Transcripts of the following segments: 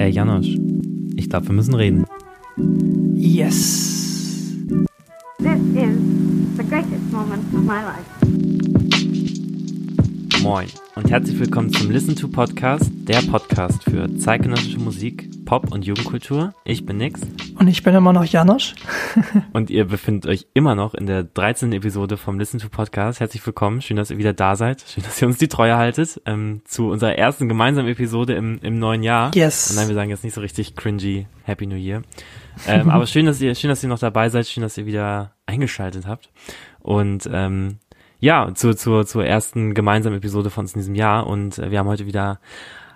Ey, Janosch, ich glaube, wir müssen reden. Yes. This is the greatest moment of my life. Moin und herzlich willkommen zum Listen to Podcast, der Podcast für zeitgenössische Musik, Pop und Jugendkultur. Ich bin Nix Und ich bin immer noch Janosch. und ihr befindet euch immer noch in der 13. Episode vom Listen to Podcast. Herzlich willkommen, schön, dass ihr wieder da seid, schön, dass ihr uns die Treue haltet ähm, zu unserer ersten gemeinsamen Episode im, im neuen Jahr. Yes. Und nein, wir sagen jetzt nicht so richtig cringy Happy New Year. Ähm, aber schön, dass ihr, schön, dass ihr noch dabei seid, schön, dass ihr wieder eingeschaltet habt. Und ähm, ja, zur, zur, zur ersten gemeinsamen Episode von uns in diesem Jahr. Und äh, wir haben heute wieder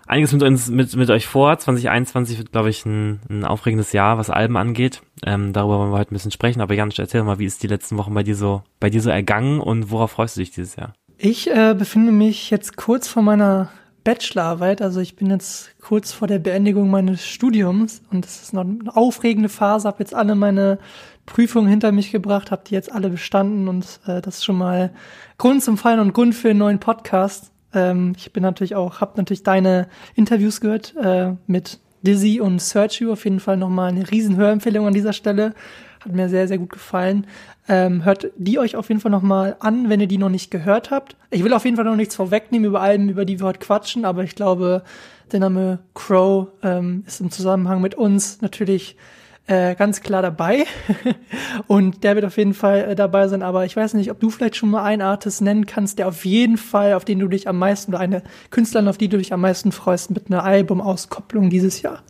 einiges mit uns, mit, mit euch vor. 2021 wird, glaube ich, ein, ein aufregendes Jahr, was Alben angeht. Ähm, darüber wollen wir heute ein bisschen sprechen. Aber Jan, erzähl mal, wie ist die letzten Wochen bei dir so, bei dir so ergangen und worauf freust du dich dieses Jahr? Ich äh, befinde mich jetzt kurz vor meiner Bachelorarbeit. Also ich bin jetzt kurz vor der Beendigung meines Studiums und es ist noch eine aufregende Phase. Habe jetzt alle meine Prüfungen hinter mich gebracht, habe die jetzt alle bestanden und äh, das ist schon mal Grund zum Feiern und Grund für einen neuen Podcast. Ähm, ich bin natürlich auch, habe natürlich deine Interviews gehört äh, mit Dizzy und Sergio. Auf jeden Fall nochmal eine riesen Hörempfehlung an dieser Stelle. Hat mir sehr, sehr gut gefallen. Ähm, hört die euch auf jeden Fall nochmal an, wenn ihr die noch nicht gehört habt. Ich will auf jeden Fall noch nichts vorwegnehmen über Alben, über die wir heute quatschen, aber ich glaube, der Name Crow ähm, ist im Zusammenhang mit uns natürlich äh, ganz klar dabei. und der wird auf jeden Fall äh, dabei sein. Aber ich weiß nicht, ob du vielleicht schon mal einen Artist nennen kannst, der auf jeden Fall, auf den du dich am meisten, oder eine Künstlerin, auf die du dich am meisten freust, mit einer Albumauskopplung dieses Jahr.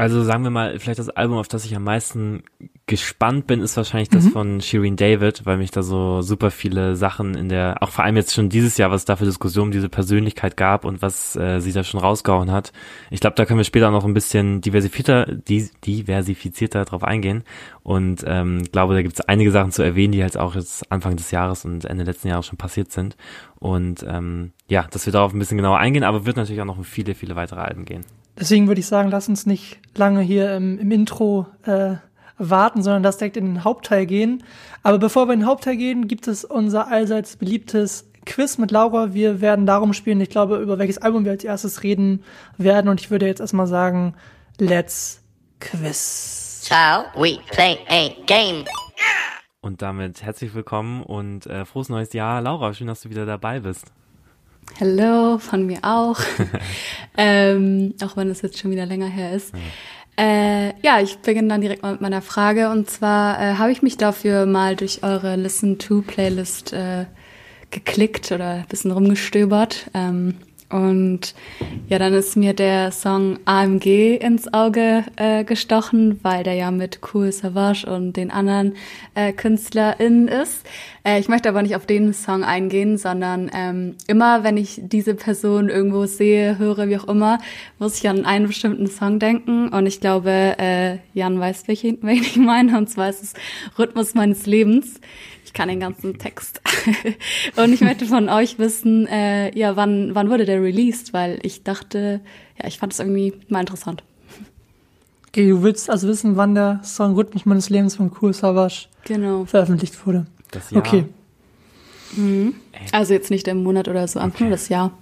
Also sagen wir mal, vielleicht das Album, auf das ich am meisten gespannt bin, ist wahrscheinlich das Mhm. von Shireen David, weil mich da so super viele Sachen in der, auch vor allem jetzt schon dieses Jahr, was es da für Diskussionen um diese Persönlichkeit gab und was äh, sie da schon rausgehauen hat. Ich glaube, da können wir später noch ein bisschen diversifizierter, diversifizierter drauf eingehen und ähm, glaube, da gibt es einige Sachen zu erwähnen, die halt auch jetzt Anfang des Jahres und Ende letzten Jahres schon passiert sind. Und ähm, ja, dass wir darauf ein bisschen genauer eingehen, aber wird natürlich auch noch um viele, viele weitere Alben gehen. Deswegen würde ich sagen, lass uns nicht lange hier im, im Intro äh, warten, sondern lass direkt in den Hauptteil gehen. Aber bevor wir in den Hauptteil gehen, gibt es unser allseits beliebtes Quiz mit Laura. Wir werden darum spielen, ich glaube, über welches Album wir als erstes reden werden. Und ich würde jetzt erstmal sagen, let's Quiz. Shall we play a game? Und damit herzlich willkommen und äh, frohes neues Jahr. Laura, schön, dass du wieder dabei bist. Hallo, von mir auch. ähm, auch wenn es jetzt schon wieder länger her ist. Äh, ja, ich beginne dann direkt mal mit meiner Frage. Und zwar äh, habe ich mich dafür mal durch eure Listen-to-Playlist äh, geklickt oder ein bisschen rumgestöbert. Ähm, und ja, dann ist mir der Song AMG ins Auge äh, gestochen, weil der ja mit Cool Savage und den anderen äh, KünstlerInnen ist. Äh, ich möchte aber nicht auf den Song eingehen, sondern ähm, immer, wenn ich diese Person irgendwo sehe, höre, wie auch immer, muss ich an einen bestimmten Song denken. Und ich glaube, äh, Jan weiß, welchen, welchen ich meine. Und zwar ist es Rhythmus meines Lebens. Ich kann den ganzen Text. und ich möchte von euch wissen, äh, ja, wann, wann wurde der released? Weil ich dachte, ja, ich fand es irgendwie mal interessant. Okay, du willst also wissen, wann der Song Rhythmus meines Lebens von Cool Savage Genau. veröffentlicht wurde. Das Jahr. Okay. Also jetzt nicht im Monat oder so, einfach Okay. nur das Jahr.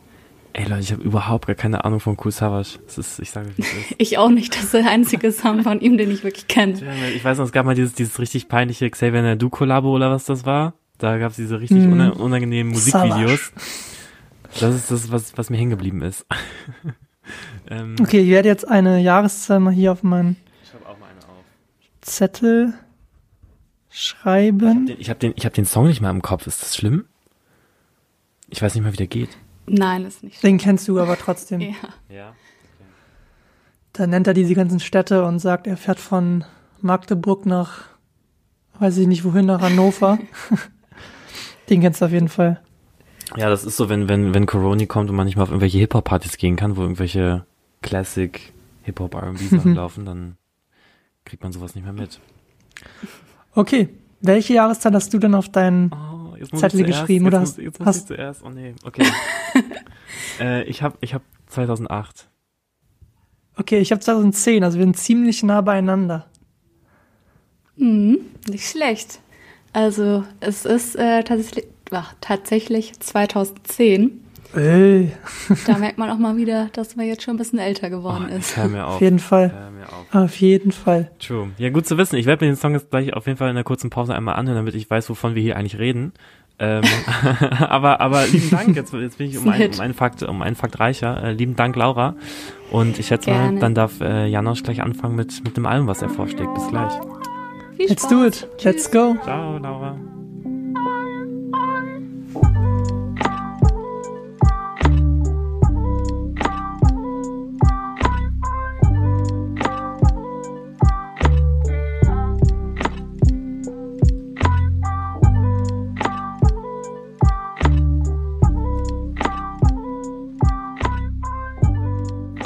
Ey Leute, ich habe überhaupt gar keine Ahnung von. Das ist, ich sage, wie es ist. Ich auch nicht. Das ist der einzige Song von ihm, den ich wirklich kenne. Ich weiß noch, es gab mal dieses, dieses richtig peinliche Xavier Nadu Kollabo oder was das war. Da gab es diese richtig una- unangenehmen Musikvideos. Savage. Das ist das, was, was mir hängen geblieben ist. ähm, Okay, ich werde jetzt eine Jahreszahl mal hier auf meinen Ich schreibe auch mal eine auf. Zettel schreiben. Ich habe den, ich hab den Song nicht mal im Kopf. Ist das schlimm? Ich weiß nicht mal, wie der geht. Nein, ist nicht. Den kennst du aber trotzdem. Ja. Ja. Dann nennt er diese ganzen Städte und sagt, er fährt von Magdeburg nach, weiß ich nicht wohin, nach Hannover. Den kennst du auf jeden Fall. Ja, das ist so, wenn, wenn, wenn Corona kommt und man nicht mal auf irgendwelche Hip-Hop-Partys gehen kann, wo irgendwelche Classic Hip-Hop R&B-Sachen laufen, dann kriegt man sowas nicht mehr mit. Okay, welche Jahreszahl hast du denn auf deinen Oh, jetzt muss Zettel ich zuerst, geschrieben, jetzt oder muss, hast- jetzt muss ich zuerst. Oh nee, okay. äh, ich habe ich hab 2008. Okay, ich habe 2010, also wir sind ziemlich nah beieinander. Mhm, nicht schlecht. Also es ist äh, tatsächlich, ach, tatsächlich 2010. Ey, Da merkt man auch mal wieder, dass man jetzt schon ein bisschen älter geworden Oh, ist. hör mir auf. auf jeden Fall. Hör mir auf. Auf jeden Fall. True. Ja, gut zu wissen. Ich werde mir den Song jetzt gleich auf jeden Fall in der kurzen Pause einmal anhören, damit ich weiß, wovon wir hier eigentlich reden. Ähm, aber, aber lieben Dank. Jetzt, jetzt bin ich um, ein, um einen Fakt, um einen Fakt reicher. Äh, lieben Dank, Laura. Und ich schätze mal, dann darf äh, Janosch gleich anfangen mit, mit dem Album, was er vorschlägt. Bis gleich. Viel Let's Spaß. do it. Let's go. Ciao, Laura.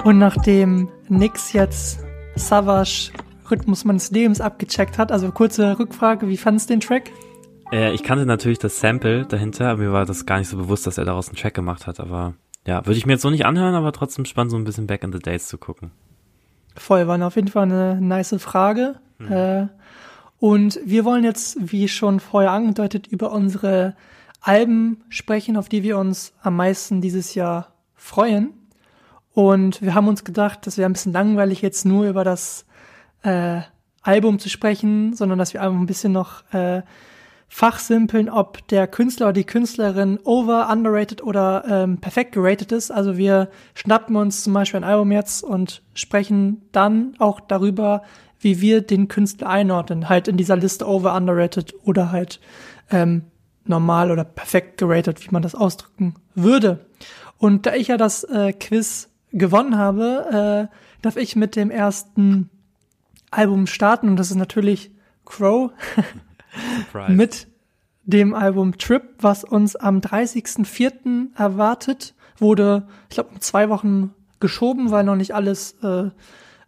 Und nachdem Nix jetzt Savage Rhythmus meines Lebens abgecheckt hat, also kurze Rückfrage, wie fandest du den Track? Äh, ich kannte natürlich das Sample dahinter, aber mir war das gar nicht so bewusst, dass er daraus einen Track gemacht hat. Aber ja, würde ich mir jetzt so nicht anhören, aber trotzdem spannend, so ein bisschen Back in the Days zu gucken. Voll, war auf jeden Fall eine nice Frage. Äh, und wir wollen jetzt, wie schon vorher angedeutet, über unsere Alben sprechen, auf die wir uns am meisten dieses Jahr freuen. Und wir haben uns gedacht, das wäre ein bisschen langweilig, jetzt nur über das äh, Album zu sprechen, sondern dass wir einfach ein bisschen noch äh, fachsimpeln, ob der Künstler oder die Künstlerin over, underrated oder ähm, perfekt geratet ist. Also wir schnappen uns zum Beispiel ein Album jetzt und sprechen dann auch darüber, wie wir den Künstler einordnen, halt in dieser Liste over, underrated oder halt ähm, normal oder perfekt geratet, wie man das ausdrücken würde. Und da ich ja das äh, Quiz gewonnen habe, äh, darf ich mit dem ersten Album starten. Und das ist natürlich Crow. Mit dem Album Trip, was uns am 30.04. erwartet, wurde, ich glaube, um zwei Wochen geschoben, weil noch nicht alles äh,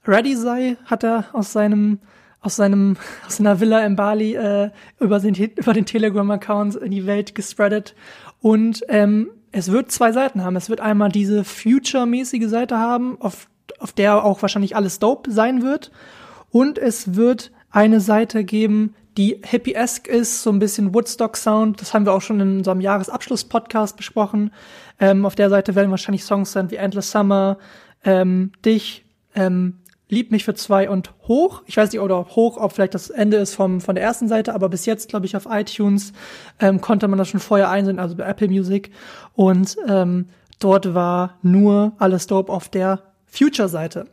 ready sei, hat er aus seinem aus seinem aus seiner Villa in Bali äh, über den über den Telegram-Account in die Welt gespreadet. Und ähm, es wird zwei Seiten haben. Es wird einmal diese Future-mäßige Seite haben, auf auf der auch wahrscheinlich alles dope sein wird und es wird eine Seite geben, die hippie-esque ist, so ein bisschen Woodstock-Sound. Das haben wir auch schon in unserem Jahresabschluss-Podcast besprochen. Ähm, auf der Seite werden wahrscheinlich Songs sein wie Endless Summer, ähm, Dich, ähm, Lieb mich für zwei und Hoch. Ich weiß nicht, oder ob Hoch, ob vielleicht das Ende ist vom, von der ersten Seite, aber bis jetzt, glaube ich, auf iTunes ähm, konnte man das schon vorher einsehen, also bei Apple Music. Und ähm, dort war nur alles dope auf der Future-Seite.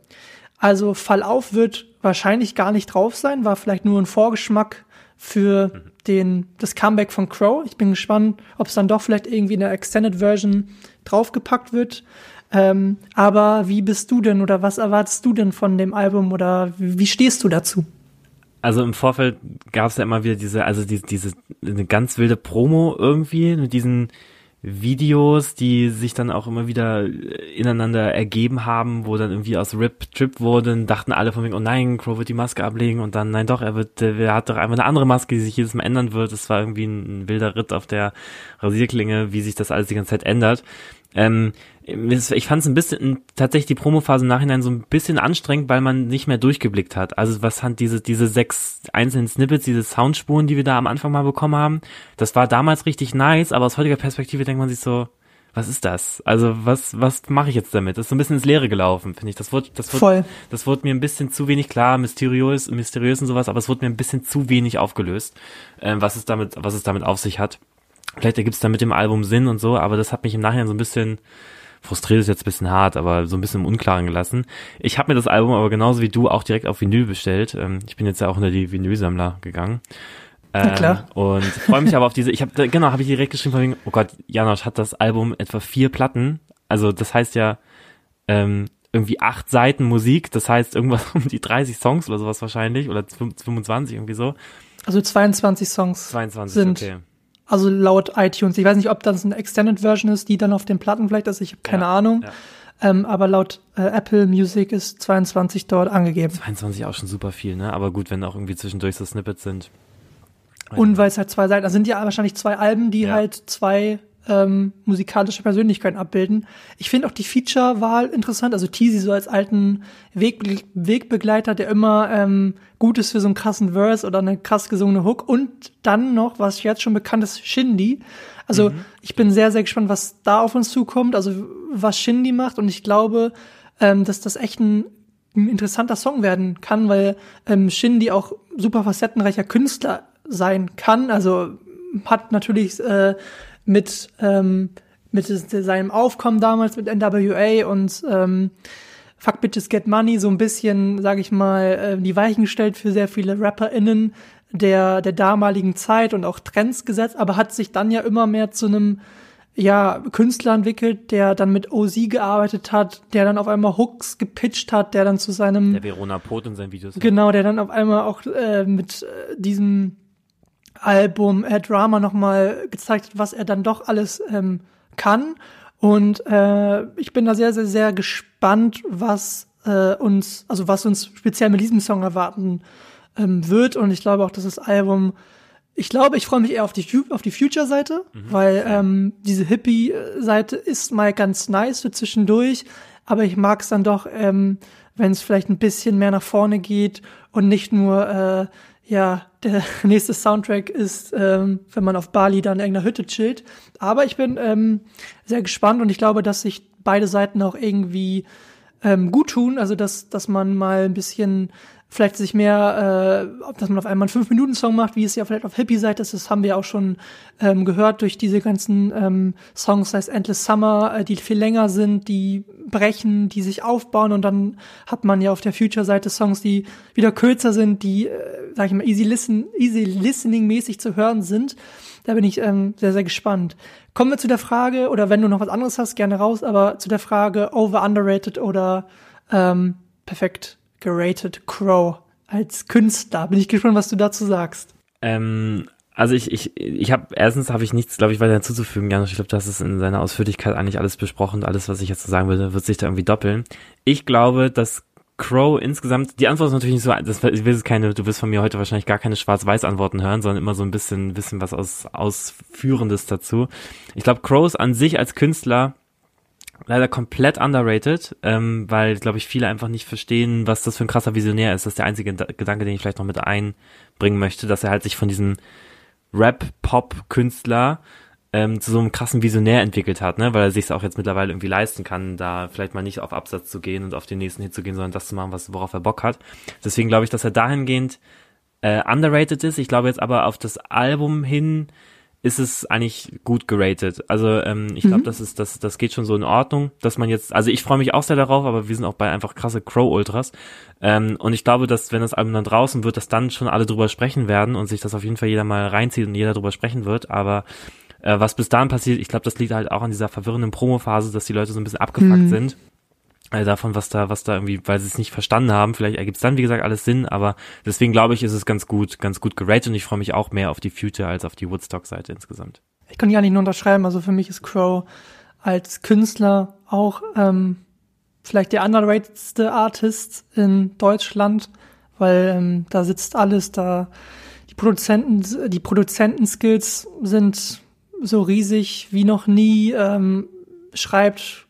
Also Fall auf wird wahrscheinlich gar nicht drauf sein, war vielleicht nur ein Vorgeschmack für den, das Comeback von Crow. Ich bin gespannt, ob es dann doch vielleicht irgendwie in der Extended Version draufgepackt wird. Ähm, aber wie bist du denn oder was erwartest du denn von dem Album oder wie, stehst du dazu? Also im Vorfeld gab es ja immer wieder diese, also diese, diese eine ganz wilde Promo irgendwie mit diesen Videos, die sich dann auch immer wieder ineinander ergeben haben, wo dann irgendwie aus Rip Trip wurden, dachten alle von wegen, oh nein, Crow wird die Maske ablegen und dann, nein doch, er wird, er hat doch einfach eine andere Maske, die sich jedes Mal ändern wird. Es war irgendwie ein wilder Ritt auf der Rasierklinge, wie sich das alles die ganze Zeit ändert. Ähm, ich fand es ein bisschen, tatsächlich die Promophase im Nachhinein so ein bisschen anstrengend, weil man nicht mehr durchgeblickt hat. Also was hat diese, diese sechs einzelnen Snippets, diese Soundspuren, die wir da am Anfang mal bekommen haben, das war damals richtig nice, aber aus heutiger Perspektive denkt man sich so, was ist das? Also was, was mache ich jetzt damit? Das ist so ein bisschen ins Leere gelaufen, finde ich. Das wurde, das Voll. wurde, das wurde mir ein bisschen zu wenig klar, mysteriös, mysteriös und sowas, aber es wurde mir ein bisschen zu wenig aufgelöst, ähm, was es damit, was es damit auf sich hat. Vielleicht ergibt es da mit dem Album Sinn und so, aber das hat mich im Nachhinein so ein bisschen frustriert ist jetzt ein bisschen hart, aber so ein bisschen im Unklaren gelassen. Ich habe mir das Album aber genauso wie du auch direkt auf Vinyl bestellt. Ähm, ich bin jetzt ja auch unter die Vinylsammler gegangen. Ähm, Na klar. Und freue mich aber auf diese, ich habe, genau, habe ich direkt geschrieben, von wegen, oh Gott, Janosch hat das Album etwa vier Platten. Also das heißt ja ähm, irgendwie acht Seiten Musik, das heißt irgendwas um die 30 Songs oder sowas wahrscheinlich, oder 25 irgendwie so. Also 22 Songs 22, sind, okay. Also laut iTunes. Ich weiß nicht, ob das eine Extended Version ist, die dann auf den Platten vielleicht ist. Ich habe keine Ja, Ahnung. ja. Ähm, aber laut äh, Apple Music ist 22 dort angegeben. 22 auch schon super viel, ne? Aber gut, wenn auch irgendwie zwischendurch so Snippets sind. Und weil es halt zwei Seiten, also sind ja wahrscheinlich zwei Alben, die Ja. halt zwei ähm, musikalische Persönlichkeiten abbilden. Ich finde auch die Feature-Wahl interessant, also Teasy so als alten Weg, Wegbegleiter, der immer ähm, gut ist für so einen krassen Verse oder eine krass gesungene Hook und dann noch, was jetzt schon bekannt ist, Shindy. Also mhm. ich bin sehr, sehr gespannt, was da auf uns zukommt, also was Shindy macht und ich glaube, ähm, dass das echt ein, ein interessanter Song werden kann, weil ähm, Shindy auch super facettenreicher Künstler sein kann. Also hat natürlich äh, mit, ähm, mit seinem Aufkommen damals mit NWA und ähm, Fuck Bitches Get Money so ein bisschen, sage ich mal, äh, die Weichen gestellt für sehr viele RapperInnen der, der damaligen Zeit und auch Trends gesetzt, aber hat sich dann ja immer mehr zu einem ja, Künstler entwickelt, der dann mit OZ gearbeitet hat, der dann auf einmal Hooks gepitcht hat, der dann zu seinem Der Verona Pot in seinen Videos. Genau, der dann auf einmal auch äh, mit äh, diesem Album äh, Drama nochmal gezeigt hat, was er dann doch alles ähm, kann. Und äh, ich bin da sehr, sehr, sehr gespannt, was äh, uns, also was uns speziell mit diesem Song erwarten ähm, wird. Und ich glaube auch, dass das Album, ich glaube, ich freue mich eher auf die, auf die Future-Seite, mhm. weil ähm, diese Hippie-Seite ist mal ganz nice für zwischendurch. Aber ich mag es dann doch, ähm, wenn es vielleicht ein bisschen mehr nach vorne geht und nicht nur äh, ja, der nächste Soundtrack ist, ähm, wenn man auf Bali dann in irgendeiner Hütte chillt. Aber ich bin ähm, sehr gespannt und ich glaube, dass sich beide Seiten auch irgendwie ähm, gut tun. Also, dass, dass man mal ein bisschen vielleicht sich mehr, äh, dass man auf einmal einen 5-Minuten-Song macht, wie es ja vielleicht auf Hippie-Seite ist, das haben wir auch schon ähm, gehört durch diese ganzen ähm, Songs, sei es Endless Summer, äh, die viel länger sind, die brechen, die sich aufbauen und dann hat man ja auf der Future-Seite Songs, die wieder kürzer sind, die, äh, sag ich mal, easy listen, easy listening mäßig zu hören sind. Da bin ich ähm, sehr, sehr gespannt. Kommen wir zu der Frage, oder wenn du noch was anderes hast, gerne raus, aber zu der Frage over underrated oder ähm, perfekt geratet Crow als Künstler. Bin ich gespannt, was du dazu sagst. Ähm, also ich, ich, ich habe erstens habe ich nichts, glaube ich, weiter hinzuzufügen, Janusz. Ich glaube, das ist in seiner Ausführlichkeit eigentlich alles besprochen. Alles, was ich jetzt sagen würde, wird sich da irgendwie doppeln. Ich glaube, dass Crow insgesamt, die Antwort ist natürlich nicht so, das ich will keine, du wirst von mir heute wahrscheinlich gar keine Schwarz-Weiß-Antworten hören, sondern immer so ein bisschen, bisschen was aus, Ausführendes dazu. Ich glaube, Crow ist an sich als Künstler leider komplett underrated, ähm, weil, glaube ich, viele einfach nicht verstehen, was das für ein krasser Visionär ist. Das ist der einzige Gedanke, den ich vielleicht noch mit einbringen möchte, dass er halt sich von diesem Rap-Pop-Künstler ähm, zu so einem krassen Visionär entwickelt hat, ne? weil er sich es auch jetzt mittlerweile irgendwie leisten kann, da vielleicht mal nicht auf Absatz zu gehen und auf den nächsten Hit zu gehen, sondern das zu machen, was, worauf er Bock hat. Deswegen glaube ich, dass er dahingehend äh, underrated ist. Ich glaube jetzt aber auf das Album hin ist es eigentlich gut geratet. Also ähm, ich glaube, mhm. das ist das das geht schon so in Ordnung, dass man jetzt, also ich freue mich auch sehr darauf, aber wir sind auch bei einfach krasse Crow Ultras ähm, und ich glaube, dass wenn das Album dann draußen wird, dass dann schon alle drüber sprechen werden und sich das auf jeden Fall jeder mal reinzieht und jeder drüber sprechen wird. Aber äh, was bis dahin passiert, ich glaube, das liegt halt auch an dieser verwirrenden Promo-Phase, dass die Leute so ein bisschen abgefuckt mhm. sind äh, davon, was da, was da irgendwie, weil sie es nicht verstanden haben. Vielleicht ergibt es dann, wie gesagt, alles Sinn, aber deswegen glaube ich, ist es ganz gut, ganz gut geratet und ich freue mich auch mehr auf die Future als auf die Woodstock-Seite insgesamt. Ich kann ja nicht nur unterschreiben, also für mich ist Crow als Künstler auch ähm, vielleicht der underratedste Artist in Deutschland, weil ähm, da sitzt alles, da die Produzenten, die Produzentenskills sind so riesig wie noch nie, ähm, schreibt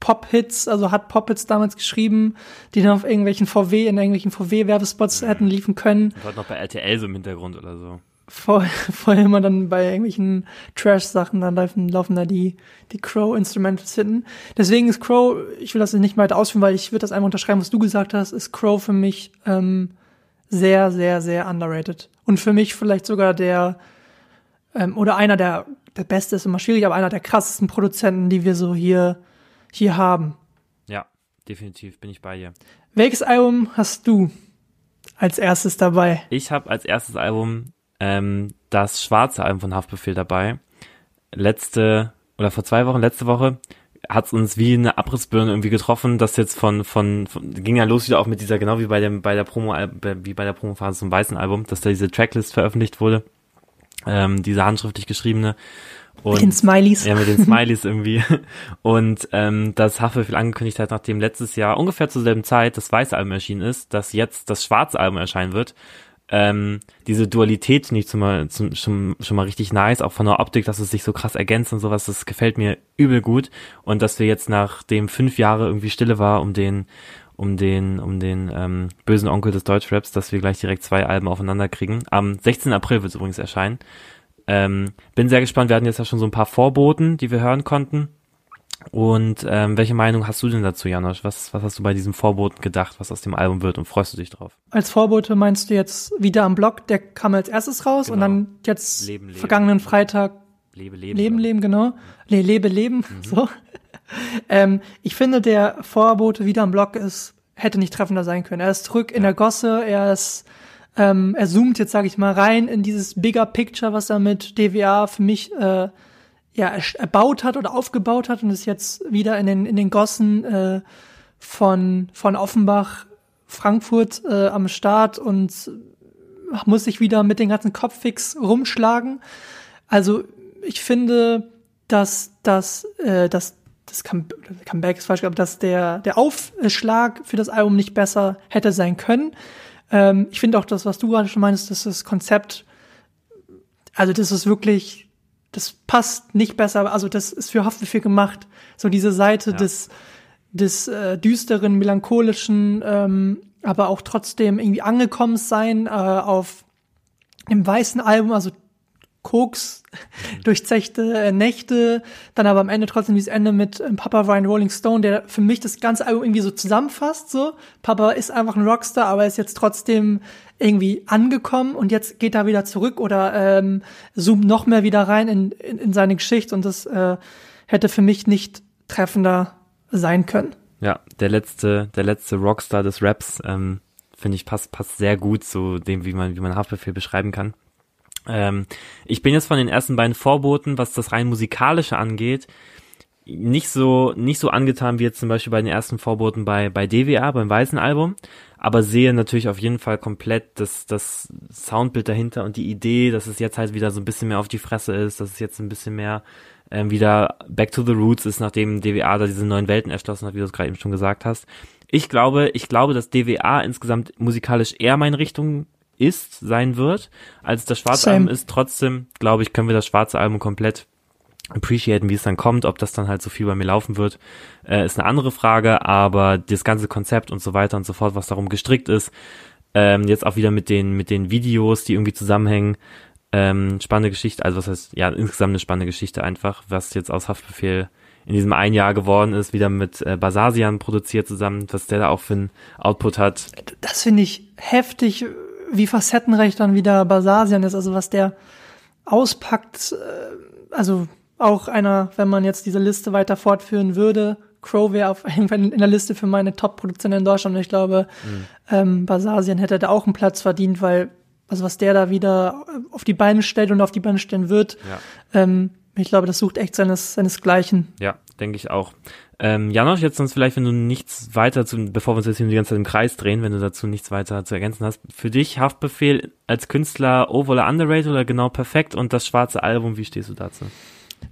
Pop-Hits, also hat Pop-Hits damals geschrieben, die dann auf irgendwelchen VW, in irgendwelchen VW-Werbespots hätten liefen können. Und noch bei RTL so im Hintergrund oder so. Vor, vorher immer dann bei irgendwelchen Trash-Sachen, dann laufen, laufen da die, die Crow-Instrumentals hinten. Deswegen ist Crow, ich will das nicht weiter ausführen, weil ich würde das einmal unterschreiben, was du gesagt hast, ist Crow für mich ähm, sehr, sehr, sehr underrated. Und für mich vielleicht sogar der, ähm, oder einer der, der beste ist immer schwierig, aber einer der krassesten Produzenten, die wir so hier hier haben. Ja, definitiv bin ich bei dir. Welches Album hast du als erstes dabei? Ich habe als erstes Album ähm, das schwarze Album von Haftbefehl dabei. Letzte oder vor zwei Wochen, letzte Woche hat es uns wie eine Abrissbirne irgendwie getroffen, das jetzt von, von, von ging ja los wieder auch mit dieser, genau wie bei dem, bei der Promo, wie bei der Promophase zum weißen Album, dass da diese Tracklist veröffentlicht wurde, ähm, diese handschriftlich geschriebene und, mit den Smileys. Ja, mit den Smileys irgendwie. Und ähm, das Haftbefehl angekündigt hat, nachdem letztes Jahr ungefähr zur selben Zeit das weiße Album erschienen ist, dass jetzt das schwarze Album erscheinen wird, ähm, diese Dualität finde ich zum, mal- zum, schon, schon mal richtig nice, auch von der Optik, dass es sich so krass ergänzt und sowas, das gefällt mir übel gut. Und dass wir jetzt nachdem fünf Jahre irgendwie Stille war um den, um den, um den ähm, bösen Onkel des Deutschraps, dass wir gleich direkt zwei Alben aufeinander kriegen. Am 16. April wird es übrigens erscheinen. Ähm, bin sehr gespannt, wir hatten jetzt ja schon so ein paar Vorboten, die wir hören konnten. Und ähm, welche Meinung hast du denn dazu, Janosch? Was, was hast du bei diesem Vorboten gedacht, was aus dem Album wird und freust du dich drauf? Als Vorbote meinst du jetzt wieder am Block, der kam als erstes raus und Genau. dann jetzt Leben, Leben. vergangenen Freitag Lebe, lebe. Leben, Leben, genau. Le lebe, Leben, Mhm. so. ähm, ich finde, der Vorbote wieder am Block ist, hätte nicht treffender sein können. Er ist zurück in der Gosse, er ist, ähm, er zoomt jetzt, sage ich mal, rein in dieses Bigger Picture, was er mit DWA für mich äh, ja, erbaut hat oder aufgebaut hat und ist jetzt wieder in den, in den Gossen äh, von, von Offenbach, Frankfurt äh, am Start und muss sich wieder mit den ganzen Kopffix rumschlagen. Also ich finde, dass das, äh, dass das Come Comeback ist falsch, aber dass der, der Aufschlag für das Album nicht besser hätte sein können. Ähm, ich finde auch das, was du gerade schon meinst, dass das Konzept, also das ist wirklich, das passt nicht besser, also das ist für Haftbefehl gemacht. So diese Seite Ja. des, des äh, düsteren, melancholischen, ähm, aber auch trotzdem irgendwie angekommen sein äh, auf dem weißen Album, also Koks, durchzechte äh, Nächte, dann aber am Ende trotzdem dieses Ende mit ähm, Papa Ryan Rolling Stone, der für mich das ganze Album irgendwie so zusammenfasst, so. Papa ist einfach ein Rockstar, aber ist jetzt trotzdem irgendwie angekommen und jetzt geht er wieder zurück oder ähm, zoomt noch mehr wieder rein in, in, in seine Geschichte und das äh, hätte für mich nicht treffender sein können. Ja, der letzte, der letzte Rockstar des Raps, ähm, finde ich, passt, passt sehr gut zu dem, wie man, wie man Haftbefehl beschreiben kann. Ähm, ich bin jetzt von den ersten beiden Vorboten, was das rein musikalische angeht, nicht so, nicht so angetan wie jetzt zum Beispiel bei den ersten Vorboten bei, bei DWA, beim Weißen Album, aber sehe natürlich auf jeden Fall komplett das, das Soundbild dahinter und die Idee, dass es jetzt halt wieder so ein bisschen mehr auf die Fresse ist, dass es jetzt ein bisschen mehr ähm, wieder back to the roots ist, nachdem DWA da diese neuen Welten erschlossen hat, wie du es gerade eben schon gesagt hast. Ich glaube, ich glaube, dass DWA insgesamt musikalisch eher meine Richtung ist, sein wird, als das schwarze Same. Album ist. Trotzdem, glaube ich, können wir das schwarze Album komplett appreciaten, wie es dann kommt, ob das dann halt so viel bei mir laufen wird, äh, ist eine andere Frage, aber das ganze Konzept und so weiter und so fort, was darum gestrickt ist, ähm, jetzt auch wieder mit den, mit den Videos, die irgendwie zusammenhängen, ähm, spannende Geschichte, also was heißt, ja, insgesamt eine spannende Geschichte einfach, was jetzt aus Haftbefehl in diesem ein Jahr geworden ist, wieder mit äh, Basasian produziert zusammen, was der da auch für ein Output hat. Das finde ich heftig, wie facettenreich dann wieder Basasian ist, also was der auspackt, äh, also auch einer, wenn man jetzt diese Liste weiter fortführen würde, Crow wäre auf jeden Fall in der Liste für meine Top-Produktionen in Deutschland und ich glaube, ähm, Basasian hätte da auch einen Platz verdient, weil, also was der da wieder auf die Beine stellt und auf die Beine stellen wird, Ja. ähm, ich glaube, das sucht echt seines, seinesgleichen. Ja, denke ich auch. Ähm, Janosch, jetzt sonst vielleicht, wenn du nichts weiter zu, bevor wir uns jetzt hier die ganze Zeit im Kreis drehen, wenn du dazu nichts weiter zu ergänzen hast, für dich Haftbefehl als Künstler over oder underrated oder genau perfekt und das schwarze Album, wie stehst du dazu?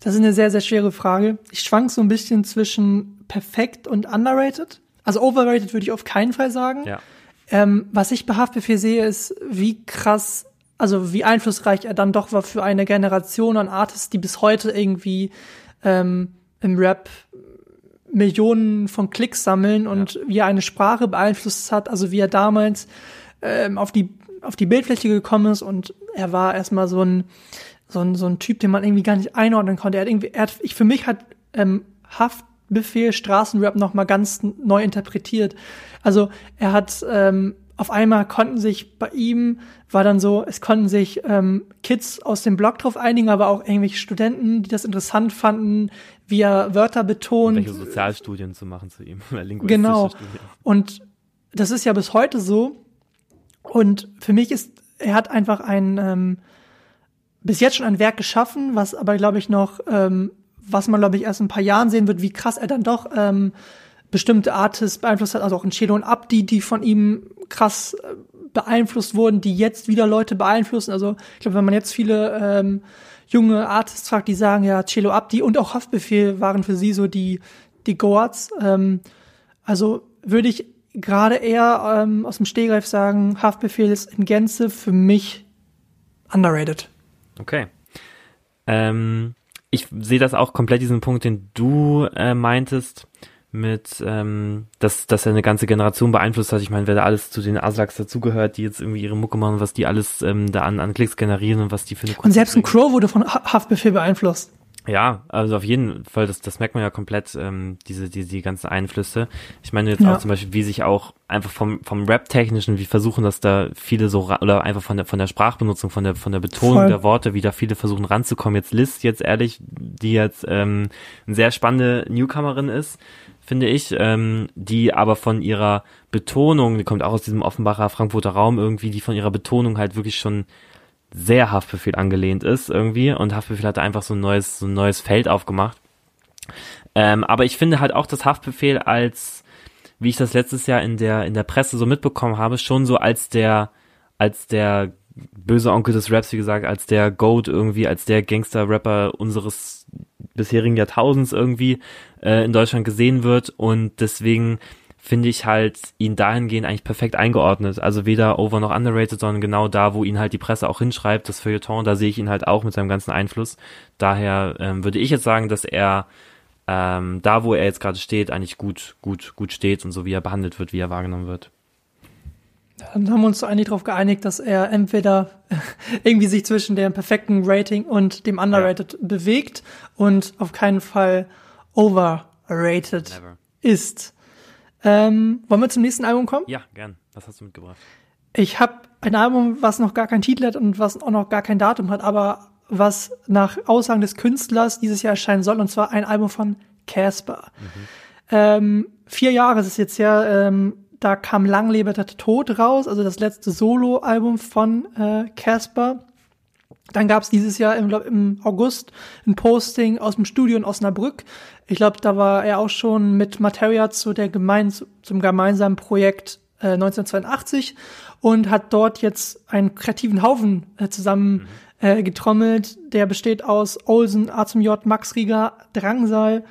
Das ist eine sehr, sehr schwere Frage. Ich schwank so ein bisschen zwischen perfekt und underrated. Also overrated würde ich auf keinen Fall sagen. Ja. Ähm, was ich bei Haftbefehl sehe, ist, wie krass, also wie einflussreich er dann doch war für eine Generation an Artists, die bis heute irgendwie ähm, im Rap Millionen von Klicks sammeln und wie er eine Sprache beeinflusst hat, also wie er damals ähm, auf die auf die Bildfläche gekommen ist und er war erstmal so ein so ein so ein Typ, den man irgendwie gar nicht einordnen konnte. Er hat irgendwie, er hat, ich für mich hat ähm, Haftbefehl Straßenrap noch mal ganz neu interpretiert. Also er hat ähm, auf einmal konnten sich bei ihm war dann so, es konnten sich ähm, Kids aus dem Blog drauf einigen, aber auch irgendwelche Studenten, die das interessant fanden, wie er Wörter betont. Welche Sozialstudien zu machen zu ihm Genau. Studien. Und das ist ja bis heute so. Und für mich ist, er hat einfach ein, ähm, bis jetzt schon ein Werk geschaffen, was aber, glaube ich, noch, ähm, was man, glaube ich, erst in ein paar Jahren sehen wird, wie krass er dann doch ähm, bestimmte Artists beeinflusst hat, also auch in Chelo und Abdi, die von ihm krass äh, beeinflusst wurden, die jetzt wieder Leute beeinflussen. Also ich glaube, wenn man jetzt viele ähm, junge Artists fragt, die sagen, ja, Chelo Abdi und auch Haftbefehl waren für sie so die, die Goats. Ähm, also würde ich gerade eher ähm, aus dem Stehgreif sagen, Haftbefehl ist in Gänze für mich underrated. Okay. Ähm, ich sehe das auch komplett, diesen Punkt, den du äh, meintest, mit, ähm, dass, dass er eine ganze Generation beeinflusst hat. Ich meine, wer da alles zu den Aslaks dazugehört, die jetzt irgendwie ihre Mucke machen, was die alles ähm, da an, an Klicks generieren und was die für eine Und selbst ein. Crow wurde von Ha- Haftbefehl beeinflusst. Ja, also auf jeden Fall, das, das merkt man ja komplett, ähm, diese, diese die ganzen Einflüsse. Ich meine jetzt Ja. auch zum Beispiel, wie sich auch einfach vom, vom Rap-Technischen, wie versuchen das da viele so, oder einfach von der, von der Sprachbenutzung, von der, von der Betonung Voll. der Worte, wie da viele versuchen ranzukommen. Jetzt Liz, jetzt ehrlich, die jetzt ähm, eine sehr spannende Newcomerin ist, finde ich, ähm, die aber von ihrer Betonung, die kommt auch aus diesem Offenbacher Frankfurter Raum irgendwie, die von ihrer Betonung halt wirklich schon sehr Haftbefehl angelehnt ist irgendwie und Haftbefehl hat einfach so ein neues, so ein neues Feld aufgemacht. Ähm, aber ich finde halt auch, dass Haftbefehl als, wie ich das letztes Jahr in der, in der Presse so mitbekommen habe, schon so als der, als der böse Onkel des Raps, wie gesagt, als der Goat irgendwie, als der Gangster-Rapper unseres bisherigen Jahrtausends irgendwie äh, in Deutschland gesehen wird und deswegen finde ich halt ihn dahingehend eigentlich perfekt eingeordnet. Also weder over noch underrated, sondern genau da, wo ihn halt die Presse auch hinschreibt, das Feuilleton, da sehe ich ihn halt auch mit seinem ganzen Einfluss. Daher ähm, würde ich jetzt sagen, dass er ähm, da, wo er jetzt gerade steht, eigentlich gut, gut, gut steht und so wie er behandelt wird, wie er wahrgenommen wird. Dann haben wir uns so eigentlich darauf geeinigt, dass er entweder irgendwie sich zwischen dem perfekten Rating und dem underrated bewegt und auf keinen Fall overrated Never. ist. Ähm, wollen wir zum nächsten Album kommen? Ja, gern. Was hast du mitgebracht? Ich habe ein Album, was noch gar keinen Titel hat und was auch noch gar kein Datum hat, aber was nach Aussagen des Künstlers dieses Jahr erscheinen soll, und zwar ein Album von Casper. Ähm, vier Jahre ist es jetzt ja, ähm, da kam Lang lebe der Tod raus, also das letzte Solo-Album von äh, Casper. Dann gab es dieses Jahr im, glaub, im August ein Posting aus dem Studio in Osnabrück. Ich glaube, da war er auch schon mit Materia zu der gemein, zum gemeinsamen Projekt äh, 1982 und hat dort jetzt einen kreativen Haufen äh, zusammen äh, getrommelt. Der besteht aus Olsen, A zum J, Max Rieger, Drangsal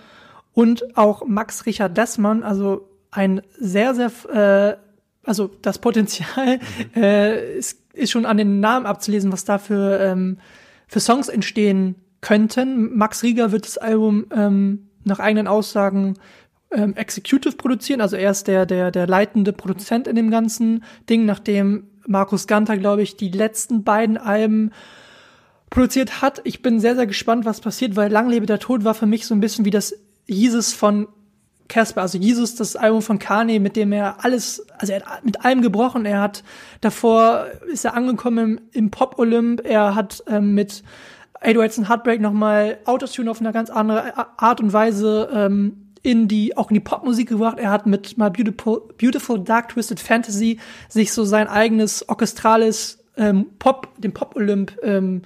und auch Max Richard Dessmann, also ein sehr, sehr, äh, also das Potenzial äh, ist, ist schon an den Namen abzulesen, was da für, ähm, für Songs entstehen könnten. Max Rieger wird das Album ähm, nach eigenen Aussagen ähm, executive produzieren, also er ist der, der, der leitende Produzent in dem ganzen Ding, nachdem Markus Ganter, glaube ich, die letzten beiden Alben produziert hat. Ich bin sehr, sehr gespannt, was passiert, weil Lang lebe der Tod war für mich so ein bisschen wie das Jesus von Casper, also Jesus, das Album von Kanye, mit dem er alles, also er hat mit allem gebrochen. Er hat davor ist er angekommen im, im Pop Olymp. Er hat ähm, mit 808s und Heartbreak nochmal Autotune auf eine ganz andere Art und Weise ähm, in die auch in die Popmusik gebracht. Er hat mit My Beautiful, Beautiful Dark Twisted Fantasy sich so sein eigenes orchestrales ähm, Pop, den Pop Olymp ähm,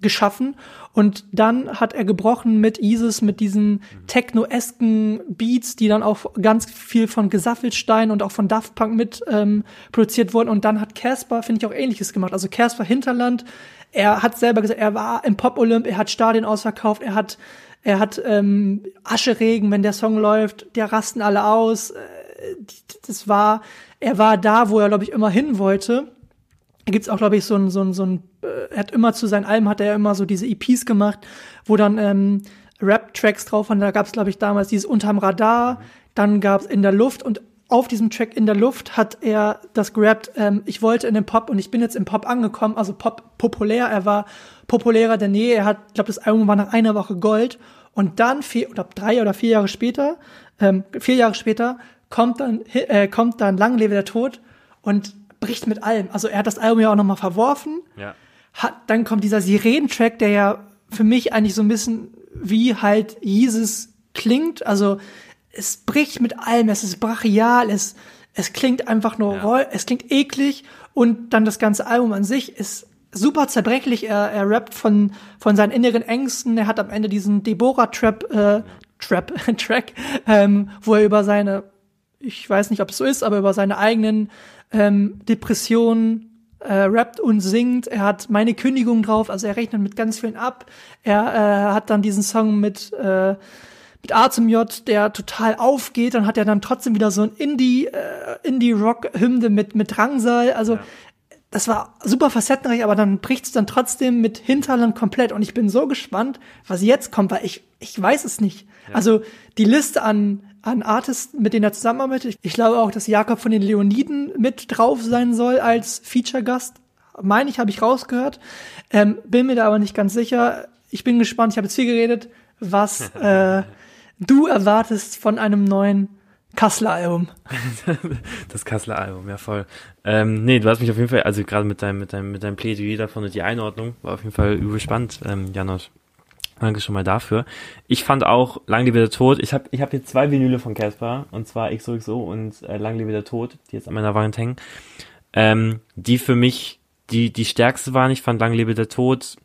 geschaffen und dann hat er gebrochen mit Isis, mit diesen techno-esken Beats, die dann auch ganz viel von Gesaffelstein und auch von Daft Punk mit ähm, produziert wurden und dann hat Casper, finde ich, auch ähnliches gemacht. Also Casper Hinterland, er hat selber gesagt, er war im Pop-Olymp, er hat Stadien ausverkauft, er hat er hat ähm, Ascheregen, wenn der Song läuft, der rasten alle aus. Äh, Das war, er war da, wo er, glaube ich, immer hin wollte. Gibt's auch, glaube ich, so ein, so ein, so ein, äh, er hat immer zu seinen Alben hat er immer so diese EPs gemacht, wo dann ähm, Rap-Tracks drauf waren. Da gab's, glaube ich, damals dieses Unterm Radar, dann gab's In der Luft und auf diesem Track In der Luft hat er das gerappt, ähm, ich wollte in den Pop und ich bin jetzt im Pop angekommen, also Pop populär, er war populärer denn je, er hat, ich glaube, das Album war nach einer Woche Gold. Und dann vier oder drei oder vier Jahre später, ähm, vier Jahre später, kommt dann, äh, kommt dann Lang lebe der Tod. Und bricht mit allem. Also er hat das Album ja auch nochmal verworfen. Ja. Hat, dann kommt dieser Sirenen-Track, der ja für mich eigentlich so ein bisschen wie halt Jesus klingt. Also es bricht mit allem, es ist brachial, es, es klingt einfach nur Ja. roll, es klingt eklig und dann das ganze Album an sich ist super zerbrechlich. Er, er rappt von, von seinen inneren Ängsten. Er hat am Ende diesen Deborah-Trap, äh, Trap, Track, ähm, wo er über seine, ich weiß nicht, ob es so ist, aber über seine eigenen ähm, Depressionen äh, rappt und singt. Er hat meine Kündigung drauf, also er rechnet mit ganz vielen ab. Er äh, hat dann diesen Song mit äh, mit A zum J, der total aufgeht, dann hat er dann trotzdem wieder so ein Indie, äh, Indie-Rock-Hymne mit, mit Drangsal, also Ja. Das war super facettenreich, aber dann bricht es dann trotzdem mit Hinterland komplett und ich bin so gespannt, was jetzt kommt, weil ich, ich weiß es nicht. Also die Liste an, an Artists, mit denen er zusammenarbeitet, ich glaube auch, dass Jakob von den Leoniden mit drauf sein soll als Feature-Gast. Meine ich, habe ich rausgehört. Ähm, bin mir da aber nicht ganz sicher. Ich bin gespannt, ich habe jetzt viel geredet, was äh, du erwartest von einem neuen Kassler Album. Das Kasseler Album, ja voll. Ähm, nee, du hast mich auf jeden Fall, also gerade mit deinem, mit deinem, mit deinem Plädoyer davon und die Einordnung, war auf jeden Fall übel spannend, ähm, Janosch. Danke schon mal dafür. Ich fand auch Lang lebe der Tod. Ich habe ich hab hier zwei Vinyle von Casper, und zwar XOXO und äh, Lang lebe der Tod, die jetzt an meiner Wand hängen. Ähm, die für mich die, die stärkste waren. Ich fand Lang lebe der Tod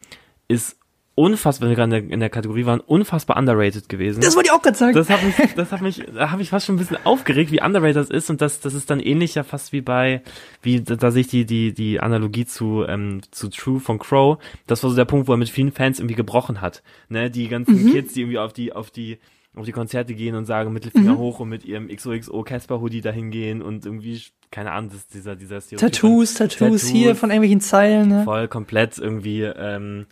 ist unfassbar, wenn wir gerade in der, Kategorie waren, unfassbar underrated gewesen. Das wollte ich auch gerade sagen. Das hat mich, das hat mich, da habe ich fast schon ein bisschen aufgeregt, wie underrated das ist und das, das ist dann ähnlich ja fast wie bei, wie da, da sehe ich die, die, die Analogie zu, ähm, zu True von Crow. Das war so der Punkt, wo er mit vielen Fans irgendwie gebrochen hat. Ne, die ganzen Kids, die irgendwie auf die, auf die, auf die Konzerte gehen und sagen Mittelfinger hoch und mit ihrem XOXO Casper Hoodie dahin gehen und irgendwie, keine Ahnung, das ist dieser, dieser Stereotyp Tattoos, von- Tattoos, hier von irgendwelchen Zeilen. Ne? voll komplett irgendwie ähm,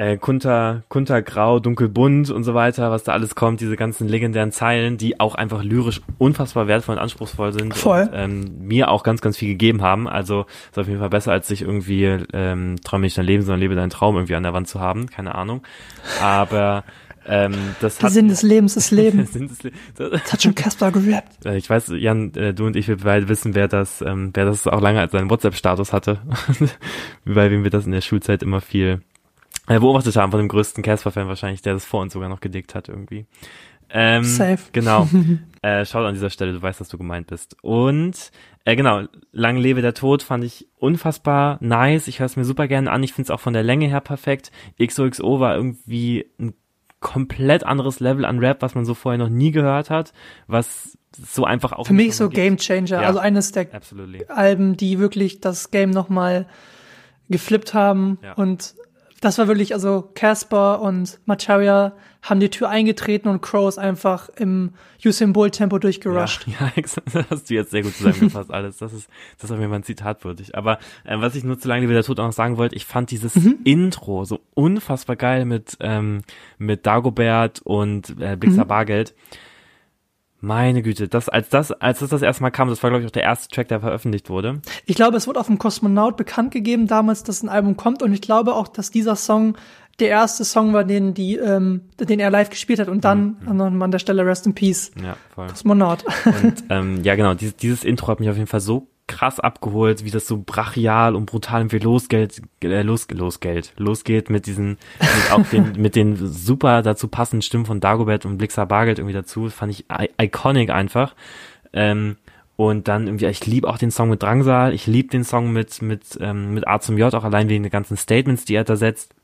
äh, kunter, kuntergrau, dunkelbunt und so weiter, was da alles kommt, diese ganzen legendären Zeilen, die auch einfach lyrisch unfassbar wertvoll und anspruchsvoll sind Voll. und ähm, mir auch ganz, ganz viel gegeben haben. Also ist auf jeden Fall besser, als sich irgendwie ähm, träume nicht dein Leben, sondern lebe deinen Traum irgendwie an der Wand zu haben. Keine Ahnung. Aber ähm, das Der hat Sinn des Lebens ist Leben. Sinn des Le- Das hat schon Casper gerappt. äh, Ich weiß, Jan, äh, du und ich, wir beide wissen, wer das, ähm, wer das auch lange als seinen WhatsApp-Status hatte, weil wir das in der Schulzeit immer viel beobachtet haben von dem größten Casper-Fan wahrscheinlich, der das vor uns sogar noch gedickt hat irgendwie. Ähm, Safe. Genau. äh, schaut an dieser Stelle, du weißt, dass du gemeint bist. Und äh, genau, Lang lebe der Tod fand ich unfassbar nice. Ich höre es mir super gerne an. Ich finde es auch von der Länge her perfekt. XOXO war irgendwie ein komplett anderes Level an Rap, was man so vorher noch nie gehört hat, was so einfach auch Für mich so. Game Changer. Ja. Also eines der Absolutely. Alben, die wirklich das Game nochmal geflippt haben. Ja. Und das war wirklich, also Casper und Macharia haben die Tür eingetreten und Crow ist einfach im Usain Bolt Tempo durchgerusht. Ja, ja, hast du jetzt sehr gut zusammengefasst alles. Das ist, das ist auf jeden Fall ein Zitat würdig. Aber äh, was ich nur zu lange wie der Tod auch noch sagen wollte, ich fand dieses Mhm. Intro so unfassbar geil mit ähm, mit Dagobert und äh, Blixer Mhm. Bargeld. Meine Güte, das als das als das das erste Mal kam, das war glaube ich auch der erste Track, der veröffentlicht wurde. Ich glaube, es wurde auf dem Kosmonaut bekannt gegeben damals, dass ein Album kommt und ich glaube auch, dass dieser Song der erste Song war, den die, ähm, den er live gespielt hat und dann an, an der Stelle Rest in Peace. Ja, voll. Kosmonaut. Und ähm, ja, genau, dieses, dieses Intro hat mich auf jeden Fall so krass abgeholt, wie das so brachial und brutal irgendwie losgeht, äh, los, losgeht, losgeht mit diesen, mit auch den, mit den super dazu passenden Stimmen von Dagobert und Blixer Bargeld irgendwie dazu. Das fand ich iconic einfach. Ähm, und dann irgendwie, ich liebe auch den Song mit Drangsal, ich liebe den Song mit, mit, ähm, mit A zum J, auch allein wegen den ganzen Statements, die er da setzt.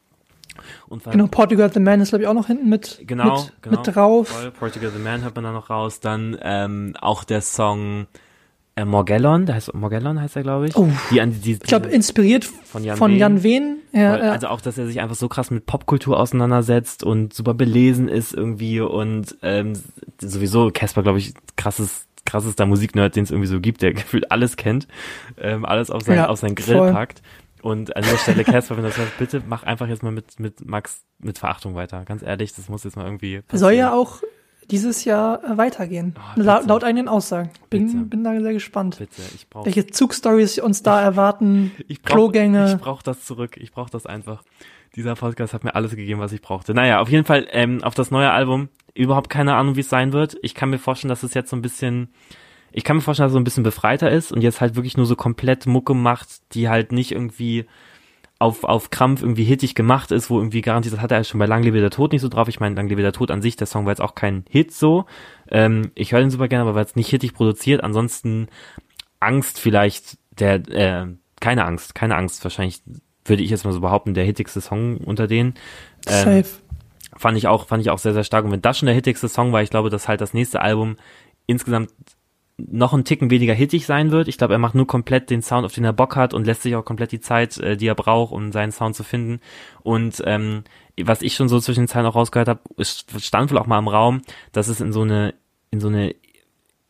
Und genau, Portugal the Man ist, glaube ich, auch noch hinten mit, Genau, mit, genau. mit drauf. Voll. Portugal the Man hört man da noch raus. Dann ähm, auch der Song äh, Morgellon, der heißt Morgellon heißt er, glaube ich. Oh. Die die, die Ich glaube, inspiriert von Jan Jan, Wehn. Jan Wehn. Ja, Voll, ja. Also auch, dass er sich einfach so krass mit Popkultur auseinandersetzt und super belesen ist irgendwie und ähm, sowieso Casper, glaube ich, krasses krassester Musiknerd, den es irgendwie so gibt, der gefühlt alles kennt, ähm, alles auf sein, Ja, auf sein Grill voll. packt. Und an dieser Stelle, Casper, wenn du das hörst, bitte mach einfach jetzt mal mit, mit Max mit Verachtung weiter. Ganz ehrlich, das muss jetzt mal irgendwie passieren. Soll ja auch dieses Jahr äh, weitergehen. Oh, La laut eigenen Aussagen. Bin, bin da sehr gespannt. Bitte, ich brauche Welche Zugstories uns da erwarten. Ich brauch, Klogänge. Ich brauche das zurück. Ich brauche das einfach. Dieser Podcast hat mir alles gegeben, was ich brauchte. Naja, auf jeden Fall ähm, auf das neue Album. Überhaupt keine Ahnung, wie es sein wird. Ich kann mir vorstellen, dass es jetzt so ein bisschen. Ich kann mir vorstellen, dass es so ein bisschen befreiter ist und jetzt halt wirklich nur so komplett Mucke macht, die halt nicht irgendwie auf, auf Krampf irgendwie hittig gemacht ist, wo irgendwie garantiert, das hat er schon bei Lang lebe der Tod nicht so drauf. Ich meine, Lang lebe der Tod an sich, der Song war jetzt auch kein Hit so. Ähm, ich höre den super gerne, aber war jetzt nicht hittig produziert. Ansonsten Angst vielleicht, der, äh, keine Angst, keine Angst, wahrscheinlich würde ich jetzt mal so behaupten, der hittigste Song unter denen. Ähm, Safe. fand ich auch, fand ich auch sehr, sehr stark. Und wenn das schon der hittigste Song war, ich glaube, dass halt das nächste Album insgesamt noch ein Ticken weniger hittig sein wird. Ich glaube, er macht nur komplett den Sound, auf den er Bock hat und lässt sich auch komplett die Zeit, äh, die er braucht, um seinen Sound zu finden. Und ähm, was ich schon so zwischen den Zeilen auch rausgehört habe, es stand wohl auch mal im Raum, dass es in so eine, in so eine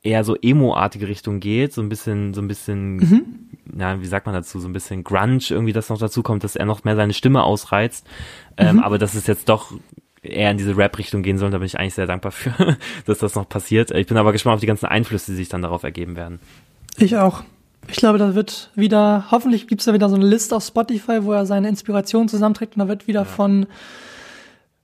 eher so emo-artige Richtung geht, so ein bisschen, so ein bisschen, Mhm. na, wie sagt man dazu, so ein bisschen Grunge irgendwie, das noch dazu kommt, dass er noch mehr seine Stimme ausreizt. Ähm, aber dass es jetzt doch eher in diese Rap-Richtung gehen soll, da bin ich eigentlich sehr dankbar für, dass das noch passiert. Ich bin aber gespannt auf die ganzen Einflüsse, die sich dann darauf ergeben werden. Ich auch. Ich glaube, da wird wieder, hoffentlich gibt's da wieder so eine Liste auf Spotify, wo er seine Inspiration zusammenträgt und da wird wieder von,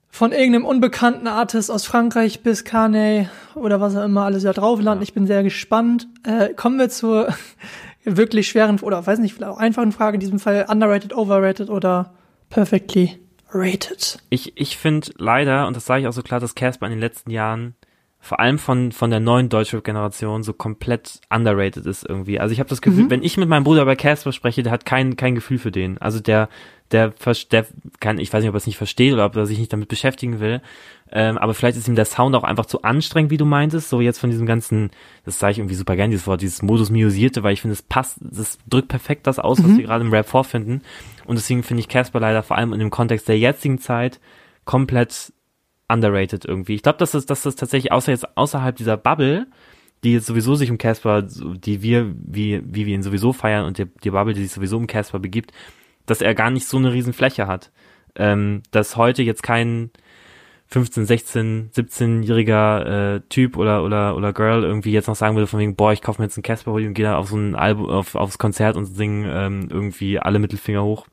von irgendeinem unbekannten Artist aus Frankreich bis Kanye oder was auch immer alles da drauf landen. Ja. Ich bin sehr gespannt. Äh, kommen wir zur wirklich schweren oder weiß nicht, vielleicht auch einfachen Frage in diesem Fall. Underrated, overrated oder perfectly rated? Ich, ich finde leider, und das sage ich auch so klar, dass Casper in den letzten Jahren vor allem von, von der neuen Deutschrap-Generation so komplett underrated ist irgendwie. Also ich habe das Gefühl, wenn ich mit meinem Bruder bei Casper spreche, der hat kein, kein Gefühl für den. Also der, der, der kann, ich weiß nicht, ob er es nicht versteht oder ob er sich nicht damit beschäftigen will. Ähm, aber vielleicht ist ihm der Sound auch einfach zu anstrengend, wie du meintest. So jetzt von diesem ganzen, das sage ich irgendwie super gern, dieses Wort, dieses Modus Miosierte, weil ich finde, es passt, das drückt perfekt das aus, was wir gerade im Rap vorfinden. Und deswegen finde ich Casper leider vor allem in dem Kontext der jetzigen Zeit komplett underrated irgendwie. Ich glaube, dass das, dass das tatsächlich außer jetzt außerhalb dieser Bubble, die jetzt sowieso sich um Casper, die wir, wie, wie wir ihn sowieso feiern und die, die Bubble, die sich sowieso um Casper begibt, dass er gar nicht so eine riesen Fläche hat. Ähm, dass heute jetzt kein 15, 16, 17-jähriger äh, Typ oder oder oder Girl irgendwie jetzt noch sagen würde von wegen, boah, ich kaufe mir jetzt einen Casper und gehe da auf so ein Album, auf, aufs Konzert und singen ähm, irgendwie alle Mittelfinger hoch.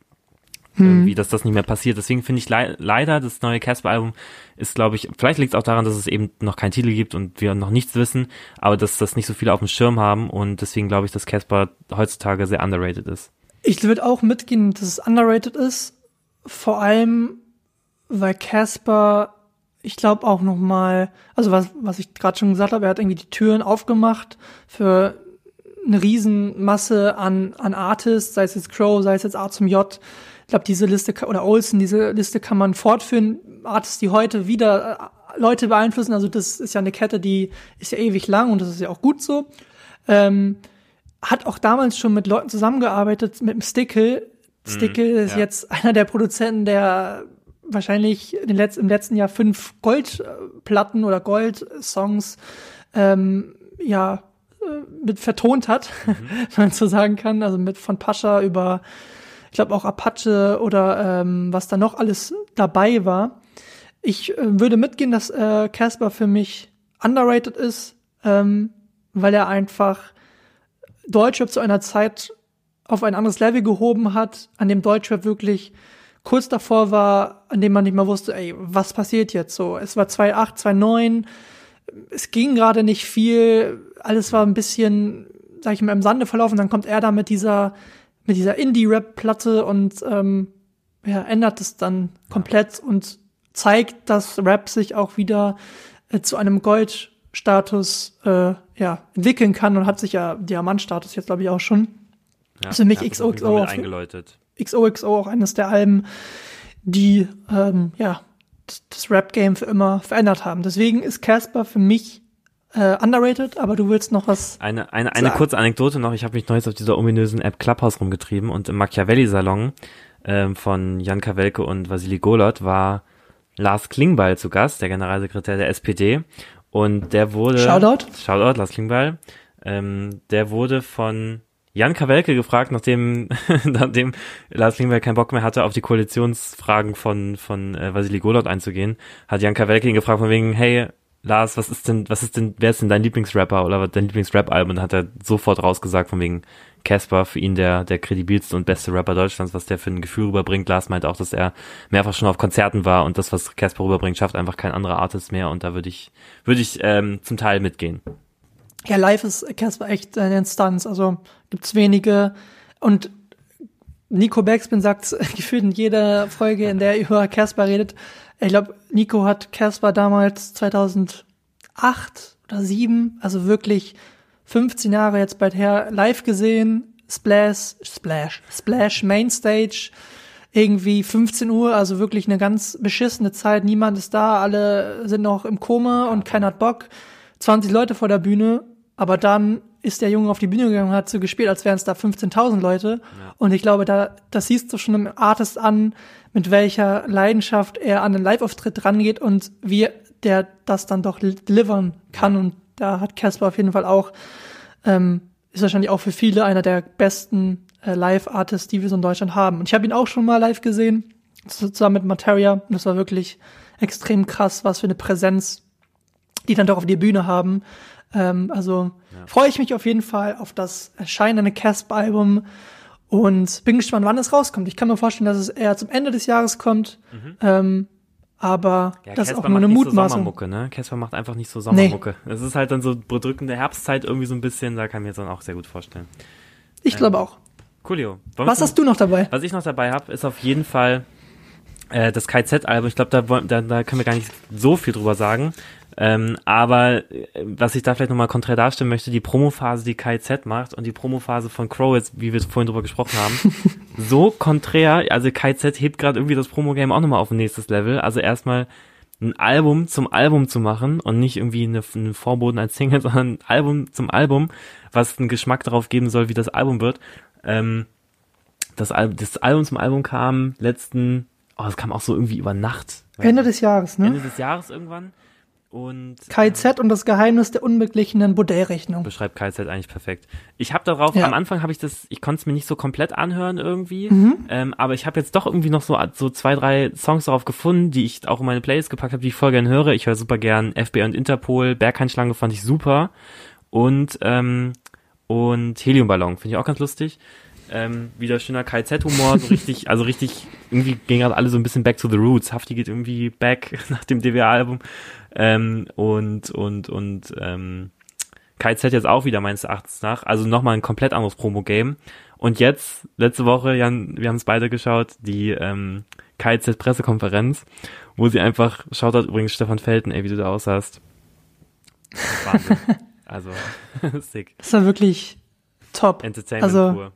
Irgendwie, dass das nicht mehr passiert. Deswegen finde ich lei- leider, das neue Casper-Album ist, glaube ich, vielleicht liegt es auch daran, dass es eben noch keinen Titel gibt und wir noch nichts wissen, aber dass das nicht so viele auf dem Schirm haben und deswegen glaube ich, dass Casper heutzutage sehr underrated ist. Ich würde auch mitgehen, dass es underrated ist. Vor allem, weil Casper, ich glaube auch noch mal, also was, was ich gerade schon gesagt habe, er hat irgendwie die Türen aufgemacht für eine Riesenmasse an, an Artists, sei es jetzt Crow, sei es jetzt A zum J. Ich glaube, diese Liste oder Olsen, diese Liste kann man fortführen. Artists, die heute wieder äh, Leute beeinflussen. Also das ist ja eine Kette, die ist ja ewig lang und das ist ja auch gut so. Ähm, hat auch damals schon mit Leuten zusammengearbeitet, mit dem Stickle. Stickle ist ja. jetzt einer der Produzenten, der wahrscheinlich Letz im letzten Jahr fünf Goldplatten oder Gold-Songs ähm, ja äh, mit vertont hat, wenn man so sagen kann. Also mit von Pascha über, ich glaube auch Apache oder ähm, was da noch alles dabei war. Ich äh, würde mitgehen, dass äh, Casper für mich underrated ist, ähm, weil er einfach Deutschrap zu einer Zeit auf ein anderes Level gehoben hat, an dem Deutschrap wirklich kurz davor war, an dem man nicht mehr wusste, ey, was passiert jetzt so? Es war 2008, 2009, es ging gerade nicht viel, alles war ein bisschen, sag ich mal, im Sande verlaufen, dann kommt er da mit dieser, mit dieser Indie-Rap-Platte und ähm, ja, ändert es dann komplett und zeigt, dass Rap sich auch wieder äh, zu einem Goldstatus äh, ja, entwickeln kann und hat sich ja Diamantstatus jetzt, glaube ich, auch schon. Ja, Ist für mich jeden XOXO auf- eingeläutet. XOXO auch eines der Alben, die ähm, ja das- das Rap-Game für immer verändert haben. Deswegen ist Casper für mich äh, underrated, aber du willst noch was. Eine, eine, eine Sag. kurze Anekdote noch. Ich habe mich neulich auf dieser ominösen App Clubhouse rumgetrieben und im Machiavelli-Salon ähm, von Jan Kawelke und Vasili Golot war Lars Klingbeil zu Gast, der Generalsekretär der SPD. Und der wurde... Shoutout. Shoutout, Lars Klingbeil. Ähm, der wurde von Jan Kawelke gefragt, nachdem, nachdem Lars Klingbeil keinen Bock mehr hatte, auf die Koalitionsfragen von, von äh, Vasili Golot einzugehen, hat Jan Kawelke ihn gefragt von wegen, hey, Lars, was ist denn, was ist denn, wer ist denn dein Lieblingsrapper oder dein Lieblingsrap-Album? Und hat er sofort rausgesagt von wegen Casper, für ihn der, der kredibilste und beste Rapper Deutschlands, was der für ein Gefühl rüberbringt. Lars meinte auch, dass er mehrfach schon auf Konzerten war und das, was Casper rüberbringt, schafft einfach kein anderer Artist mehr und da würde ich, würde ich ähm, zum Teil mitgehen. Ja, live ist Casper echt eine Instanz. Also gibt's wenige. Und Nico Backspin sagt gefühlt in jeder Folge, in der er über Casper redet. Ich glaube, Nico hat Casper damals 2008 oder 7, also wirklich 15 Jahre jetzt bald her, live gesehen. Splash, Splash, Splash Mainstage. Irgendwie 15 Uhr, also wirklich eine ganz beschissene Zeit. Niemand ist da, alle sind noch im Koma und keiner hat Bock. 20 Leute vor der Bühne, aber dann ist der Junge auf die Bühne gegangen und hat so gespielt, als wären es da 15.000 Leute. Und ich glaube, da, das siehst du schon im Artist an, mit welcher Leidenschaft er an den Live-Auftritt rangeht und wie der das dann doch delivern kann. Und da hat Casper auf jeden Fall auch, ähm, ist wahrscheinlich auch für viele einer der besten äh, Live-Artists, die wir so in Deutschland haben. Und ich habe ihn auch schon mal live gesehen, zusammen mit Materia. Und das war wirklich extrem krass, was für eine Präsenz die dann doch auf die Bühne haben. Ähm, also ja. freue ich mich auf jeden Fall auf das erscheinende Casper-Album und bin gespannt, wann es rauskommt. Ich kann mir vorstellen, dass es eher zum Ende des Jahres kommt. Mhm. Ähm, aber ja, das ist auch nur eine Mutmaßung. So Sommermucke, ne? Casper macht einfach nicht so Sommermucke. Nee. Es ist halt dann so bedrückende Herbstzeit irgendwie so ein bisschen, da kann ich mir jetzt dann auch sehr gut vorstellen. Ich ähm, glaube auch. Coolio. Was hast du noch dabei? Was ich noch dabei habe, ist auf jeden Fall äh, das KZ-Album. Ich glaube, da, da, da können wir gar nicht so viel drüber sagen. Ähm, aber äh, was ich da vielleicht nochmal konträr darstellen möchte, die Promophase, die KZ macht und die Promophase von Crow, jetzt, wie wir vorhin drüber gesprochen haben, so konträr, also KZ hebt gerade irgendwie das Promo-Game auch nochmal auf ein nächstes Level. Also erstmal ein Album zum Album zu machen und nicht irgendwie eine, einen Vorboten als Single, sondern ein Album zum Album, was einen Geschmack darauf geben soll, wie das Album wird. Ähm, das, Al das Album zum Album kam letzten, oh, es kam auch so irgendwie über Nacht. Ende des Jahres, ne? Ende des Jahres irgendwann. Und, KZ äh, und das Geheimnis der unbeglichenen Bordellrechnung. Beschreibt KZ eigentlich perfekt. Ich habe darauf, ja. am Anfang habe ich das, ich konnte es mir nicht so komplett anhören irgendwie, mhm. ähm, aber ich habe jetzt doch irgendwie noch so, so zwei, drei Songs darauf gefunden, die ich auch in meine Playlist gepackt habe, die ich voll gern höre. Ich höre super gern FBI und Interpol, Berghainschlange fand ich super und, ähm, und Heliumballon finde ich auch ganz lustig. Ähm, wieder schöner KZ-Humor, so richtig, also richtig, irgendwie gehen gerade alle so ein bisschen back to the roots. Hafti geht irgendwie back nach dem DWA-Album. Ähm, und, und, und, ähm, KZ jetzt auch wieder meines Erachtens nach. Also nochmal ein komplett anderes Promo-Game. Und jetzt, letzte Woche, Jan, wir haben es beide geschaut, die ähm, KZ-Pressekonferenz, wo sie einfach, schaut hat übrigens Stefan Felten, ey, wie du da aussahst. Wahnsinn. also, sick. Das war wirklich top. Entertainment also, pur.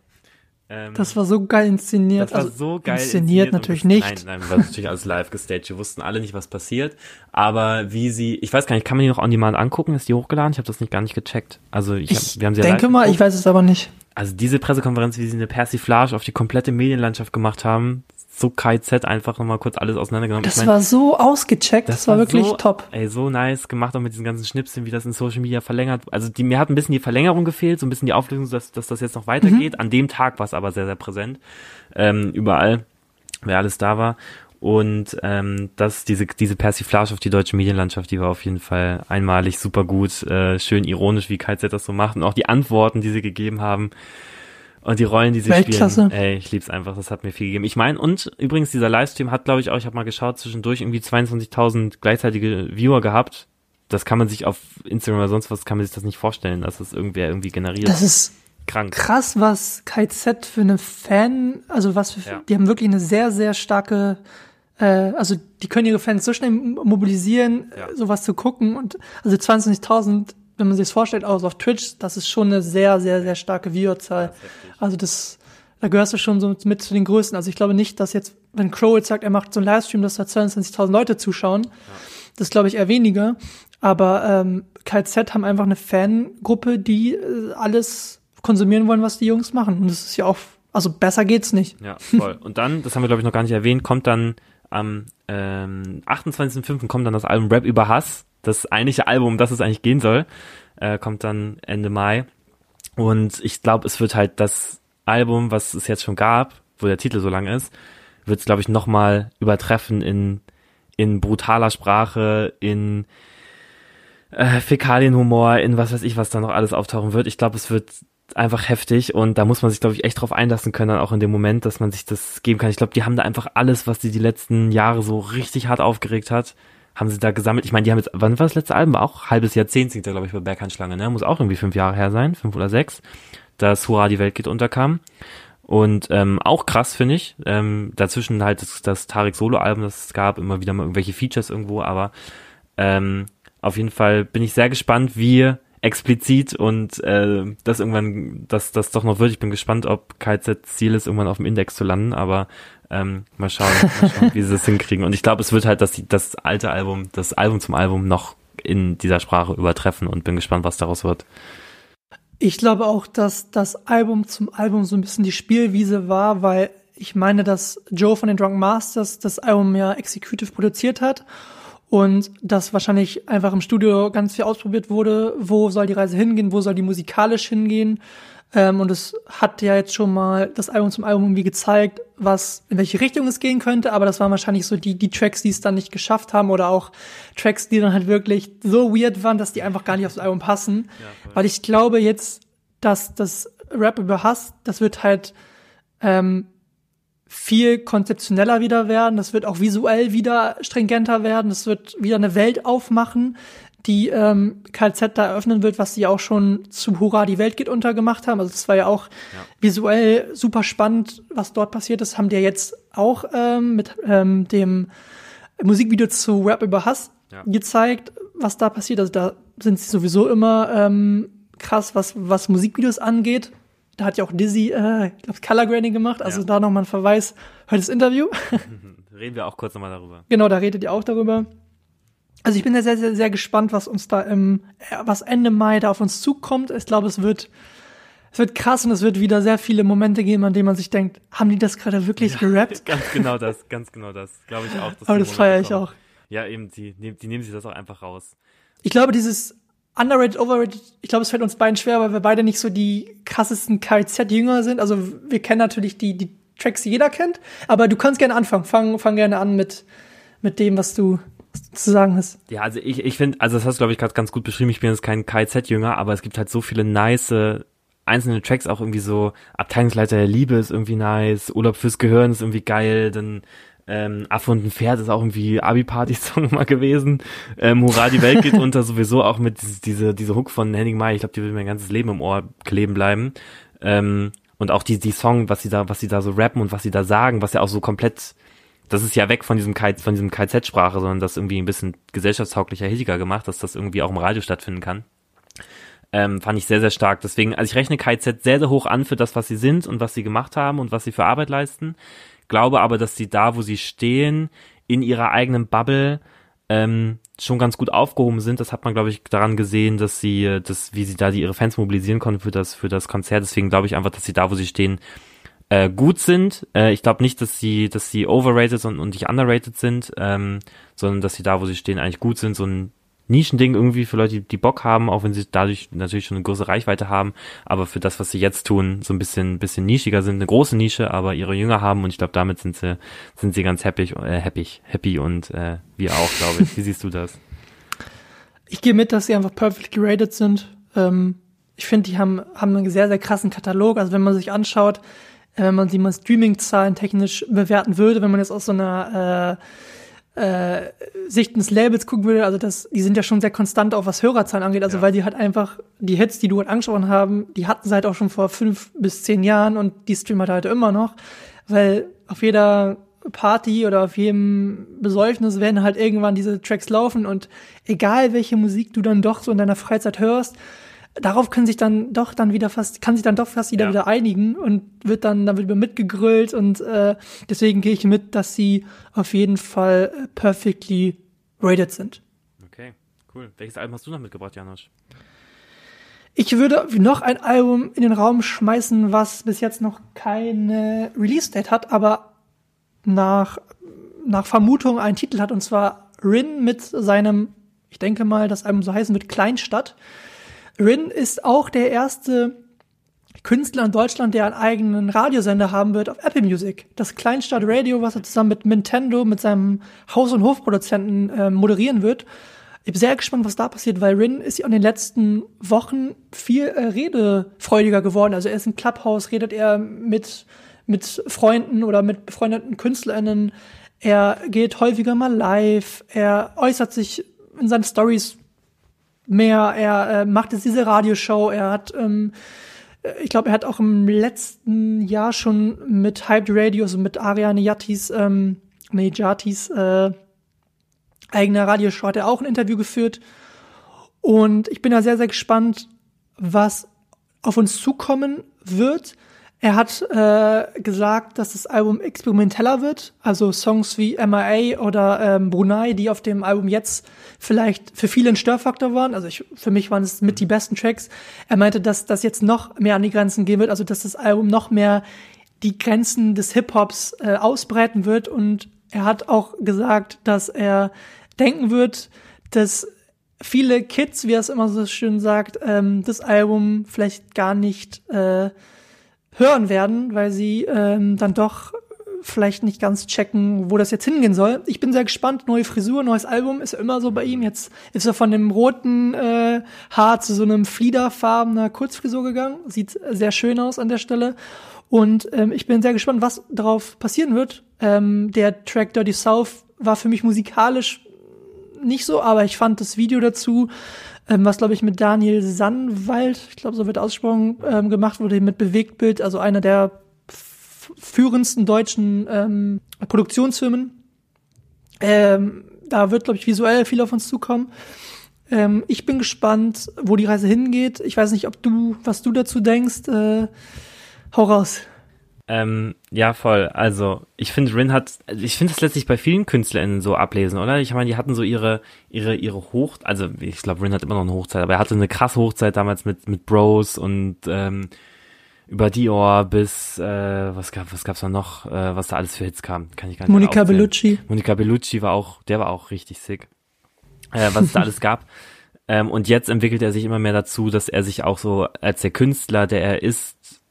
Ähm, das war so geil inszeniert. Das war also so geil inszeniert. inszeniert natürlich nicht. Nein, nein, war natürlich alles live gestaged. Wir wussten alle nicht, was passiert. Aber wie sie, ich weiß gar nicht, kann man die noch on demand angucken? Ist die hochgeladen? Ich habe das nicht gar nicht gecheckt. Also ich, ich hab, wir haben sie ja denke mal, geguckt. ich weiß es aber nicht. Also diese Pressekonferenz, wie sie eine Persiflage auf die komplette Medienlandschaft gemacht haben, so KZ einfach nochmal kurz alles auseinandergenommen. Das ich mein, war so ausgecheckt, das, das war, wirklich so, top. Ey, so nice gemacht, auch mit diesen ganzen Schnipseln, wie das in Social Media verlängert. Also die, mir hat ein bisschen die Verlängerung gefehlt, so ein bisschen die Auflösung, dass, dass das jetzt noch weitergeht. Mhm. An dem Tag war es aber sehr, sehr präsent. Ähm, überall, wer alles da war. Und ähm, das, diese, diese Persiflage auf die deutsche Medienlandschaft, die war auf jeden Fall einmalig super gut, äh, schön ironisch, wie KZ das so macht. Und auch die Antworten, die sie gegeben haben, und die Rollen, die sie Weltklasse. spielen, ey, ich lieb's einfach, das hat mir viel gegeben. Ich meine, und übrigens, dieser Livestream hat, glaube ich, auch, ich habe mal geschaut, zwischendurch irgendwie 22.000 gleichzeitige Viewer gehabt. Das kann man sich auf Instagram oder sonst was, kann man sich das nicht vorstellen, dass das irgendwer irgendwie generiert. Das ist krank. Krass, was KZ für eine Fan, also was für, ja. die haben wirklich eine sehr, sehr starke äh, also die können ihre Fans so schnell mobilisieren, ja. sowas zu gucken und also 20.000 wenn man sich das vorstellt, auch auf Twitch, das ist schon eine sehr, sehr, sehr starke Viewerzahl. Also das, da gehörst du schon so mit zu den Größten. Also ich glaube nicht, dass jetzt, wenn Crow jetzt sagt, er macht so einen Livestream, dass da 22.000 Leute zuschauen, ja. das glaube ich eher weniger. Aber ähm, KZ haben einfach eine Fangruppe, die äh, alles konsumieren wollen, was die Jungs machen. Und das ist ja auch, also besser geht's nicht. Ja, voll. Und dann, das haben wir glaube ich noch gar nicht erwähnt, kommt dann am ähm, 28.05. kommt dann das Album Rap über Hass das eigentliche Album, um das es eigentlich gehen soll, äh, kommt dann Ende Mai. Und ich glaube, es wird halt das Album, was es jetzt schon gab, wo der Titel so lang ist, wird es, glaube ich, nochmal übertreffen in, in brutaler Sprache, in äh, Fäkalienhumor, in was weiß ich, was da noch alles auftauchen wird. Ich glaube, es wird einfach heftig und da muss man sich, glaube ich, echt drauf einlassen können, dann auch in dem Moment, dass man sich das geben kann. Ich glaube, die haben da einfach alles, was die die letzten Jahre so richtig hart aufgeregt hat, haben sie da gesammelt. Ich meine, die haben jetzt, wann war das letzte Album? War auch halbes Jahrzehnt singt er, glaube ich, bei Berghandschlange, ne? Muss auch irgendwie fünf Jahre her sein, fünf oder sechs, dass Hurra, die Welt geht unterkam. Und ähm, auch krass, finde ich. Ähm, dazwischen halt das, das Tarek Solo-Album, das es gab, immer wieder mal irgendwelche Features irgendwo, aber ähm, auf jeden Fall bin ich sehr gespannt, wie explizit und äh, das irgendwann, dass das doch noch wird. Ich bin gespannt, ob KZ Ziel ist, irgendwann auf dem Index zu landen, aber ähm, mal schauen, mal schauen wie sie das hinkriegen. Und ich glaube, es wird halt das, das alte Album, das Album zum Album noch in dieser Sprache übertreffen und bin gespannt, was daraus wird. Ich glaube auch, dass das Album zum Album so ein bisschen die Spielwiese war, weil ich meine, dass Joe von den Drunk Masters das Album ja executive produziert hat und dass wahrscheinlich einfach im Studio ganz viel ausprobiert wurde, wo soll die Reise hingehen, wo soll die musikalisch hingehen. Ähm, und es hat ja jetzt schon mal das Album zum Album irgendwie gezeigt, was, in welche Richtung es gehen könnte, aber das waren wahrscheinlich so die, die Tracks, die es dann nicht geschafft haben oder auch Tracks, die dann halt wirklich so weird waren, dass die einfach gar nicht aufs Album passen. Ja, Weil ich glaube jetzt, dass das Rap über Hass, das wird halt ähm, viel konzeptioneller wieder werden. Das wird auch visuell wieder stringenter werden. Das wird wieder eine Welt aufmachen, die ähm, KZ da eröffnen wird, was sie auch schon zu Hurra, die Welt geht unter gemacht haben. Also das war ja auch ja. visuell super spannend, was dort passiert ist. Haben die ja jetzt auch ähm, mit ähm, dem Musikvideo zu Rap über Hass ja. gezeigt, was da passiert. Also da sind sie sowieso immer ähm, krass, was, was Musikvideos angeht. Da hat ja auch Dizzy, äh, ich glaube, Color Grading gemacht. Also ja. da nochmal ein Verweis. Heute das Interview. Reden wir auch kurz nochmal darüber. Genau, da redet ihr auch darüber. Also ich bin sehr, sehr, sehr gespannt, was uns da im, was Ende Mai da auf uns zukommt. Ich glaube, es wird, es wird krass und es wird wieder sehr viele Momente geben, an denen man sich denkt, haben die das gerade wirklich ja, gerappt? Ganz genau das, ganz genau das, glaube ich auch. Aber das feiere ich auch. Ja, eben, die, die nehmen sich das auch einfach raus. Ich glaube, dieses Underrated, Overrated, ich glaube, es fällt uns beiden schwer, weil wir beide nicht so die krassesten KZ-Jünger sind. Also wir kennen natürlich die, die Tracks, die jeder kennt, aber du kannst gerne anfangen. Fang, fang gerne an mit, mit dem, was du zu sagen hast. Ja, also ich, ich finde, also das hast du, glaube ich, gerade ganz gut beschrieben. Ich bin jetzt kein KZ-Jünger, aber es gibt halt so viele nice einzelne Tracks, auch irgendwie so Abteilungsleiter der Liebe ist irgendwie nice, Urlaub fürs Gehirn ist irgendwie geil, dann ähm, Affe und ein Pferd ist auch irgendwie Abi-Party-Song mal gewesen. Ähm, Hurra, die Welt geht unter sowieso auch mit diese, diese, Hook von Henning Mai. Ich glaube, die wird mir mein ganzes Leben im Ohr kleben bleiben. Ähm, und auch die, die Song, was sie da, was sie da so rappen und was sie da sagen, was ja auch so komplett, das ist ja weg von diesem K, von diesem KZ-Sprache, sondern das irgendwie ein bisschen gesellschaftstauglicher, hittiger gemacht, dass das irgendwie auch im Radio stattfinden kann. Ähm, fand ich sehr, sehr stark. Deswegen, also ich rechne KZ sehr, sehr hoch an für das, was sie sind und was sie gemacht haben und was sie für Arbeit leisten glaube aber, dass sie da, wo sie stehen, in ihrer eigenen Bubble ähm, schon ganz gut aufgehoben sind. Das hat man, glaube ich, daran gesehen, dass sie, dass, wie sie da die ihre Fans mobilisieren konnten für das, für das Konzert. Deswegen glaube ich einfach, dass sie da, wo sie stehen, äh, gut sind. Äh, ich glaube nicht, dass sie, dass sie overrated und, und nicht underrated sind, ähm, sondern dass sie da, wo sie stehen, eigentlich gut sind. So ein Nischending irgendwie für Leute, die Bock haben, auch wenn sie dadurch natürlich schon eine große Reichweite haben, aber für das, was sie jetzt tun, so ein bisschen, bisschen nischiger sind, eine große Nische, aber ihre Jünger haben und ich glaube, damit sind sie, sind sie ganz happy, äh, happy, happy und äh, wir auch, glaube ich. Wie siehst du das? Ich gehe mit, dass sie einfach perfectly rated sind. Ähm, ich finde, die haben, haben einen sehr, sehr krassen Katalog. Also wenn man sich anschaut, wenn man sie mal Streaming-Zahlen technisch bewerten würde, wenn man jetzt aus so einer äh, äh, Sicht des Labels gucken würde, also das, die sind ja schon sehr konstant auch was Hörerzahlen angeht, also ja. weil die halt einfach die Hits, die du halt angesprochen haben, die hatten sie halt auch schon vor fünf bis zehn Jahren und die streamen halt immer noch, weil auf jeder Party oder auf jedem Besäufnis werden halt irgendwann diese Tracks laufen und egal welche Musik du dann doch so in deiner Freizeit hörst, darauf können sich dann doch dann wieder fast, kann sich dann doch fast jeder ja. wieder einigen und wird dann, dann wird über mitgegrillt und äh, deswegen gehe ich mit, dass sie auf jeden Fall äh, perfectly rated sind. Okay, cool. Welches Album hast du noch mitgebracht, Janosch? Ich würde noch ein Album in den Raum schmeißen, was bis jetzt noch keine Release-Date hat, aber nach, nach Vermutung einen Titel hat, und zwar Rin mit seinem, ich denke mal, das Album so heißen wird, Kleinstadt. Rin ist auch der erste Künstler in Deutschland, der einen eigenen Radiosender haben wird auf Apple Music. Das Kleinstadt Radio, was er zusammen mit Nintendo, mit seinem Haus- und Hofproduzenten äh, moderieren wird. Ich bin sehr gespannt, was da passiert, weil Rin ist ja in den letzten Wochen viel äh, redefreudiger geworden. Also er ist im Clubhouse, redet er mit, mit Freunden oder mit befreundeten KünstlerInnen. Er geht häufiger mal live. Er äußert sich in seinen Stories mehr. Er äh, macht jetzt diese Radioshow. Er hat, ähm, ich glaube, er hat auch im letzten Jahr schon mit Hyped Radio, also mit Ariane Yattis, ähm, nee, Jatis, äh, eigener Radioshow hat er auch ein Interview geführt. Und ich bin da sehr, sehr gespannt, was auf uns zukommen wird. Er hat äh, gesagt, dass das Album experimenteller wird, also Songs wie MIA oder ähm, Brunei, die auf dem Album jetzt vielleicht für viele ein Störfaktor waren. Also ich, für mich waren es mit die besten Tracks. Er meinte, dass das jetzt noch mehr an die Grenzen gehen wird, also dass das Album noch mehr die Grenzen des Hip-Hops äh, ausbreiten wird. Und er hat auch gesagt, dass er denken wird, dass viele Kids, wie er es immer so schön sagt, ähm, das Album vielleicht gar nicht äh, hören werden, weil sie ähm, dann doch vielleicht nicht ganz checken, wo das jetzt hingehen soll. Ich bin sehr gespannt. Neue Frisur, neues Album ist immer so bei ihm. Jetzt ist er von dem roten äh, Haar zu so einem fliederfarbener Kurzfrisur gegangen. Sieht sehr schön aus an der Stelle. Und ähm, ich bin sehr gespannt, was darauf passieren wird. Ähm, der Track Dirty South war für mich musikalisch nicht so, aber ich fand das Video dazu ähm, was glaube ich mit Daniel Sannwald, ich glaube so wird ausgesprochen, ähm, gemacht wurde mit Bewegtbild, also einer der führendsten deutschen ähm, Produktionsfirmen. Ähm, da wird glaube ich visuell viel auf uns zukommen. Ähm, ich bin gespannt, wo die Reise hingeht. Ich weiß nicht, ob du, was du dazu denkst. Äh, hau raus. Ähm, ja, voll. Also, ich finde, Rin hat, ich finde es letztlich bei vielen KünstlerInnen so ablesen, oder? Ich meine, die hatten so ihre, ihre, ihre Hoch, also ich glaube, Rin hat immer noch eine Hochzeit, aber er hatte eine krasse Hochzeit damals mit, mit Bros und ähm, über Dior bis, äh, was gab, was gab's da noch, äh, was da alles für Hits kam, kann ich gar nicht Monica Bellucci. Monica Bellucci war auch, der war auch richtig sick. Äh, was es da alles gab. Ähm, und jetzt entwickelt er sich immer mehr dazu, dass er sich auch so als der Künstler, der er ist,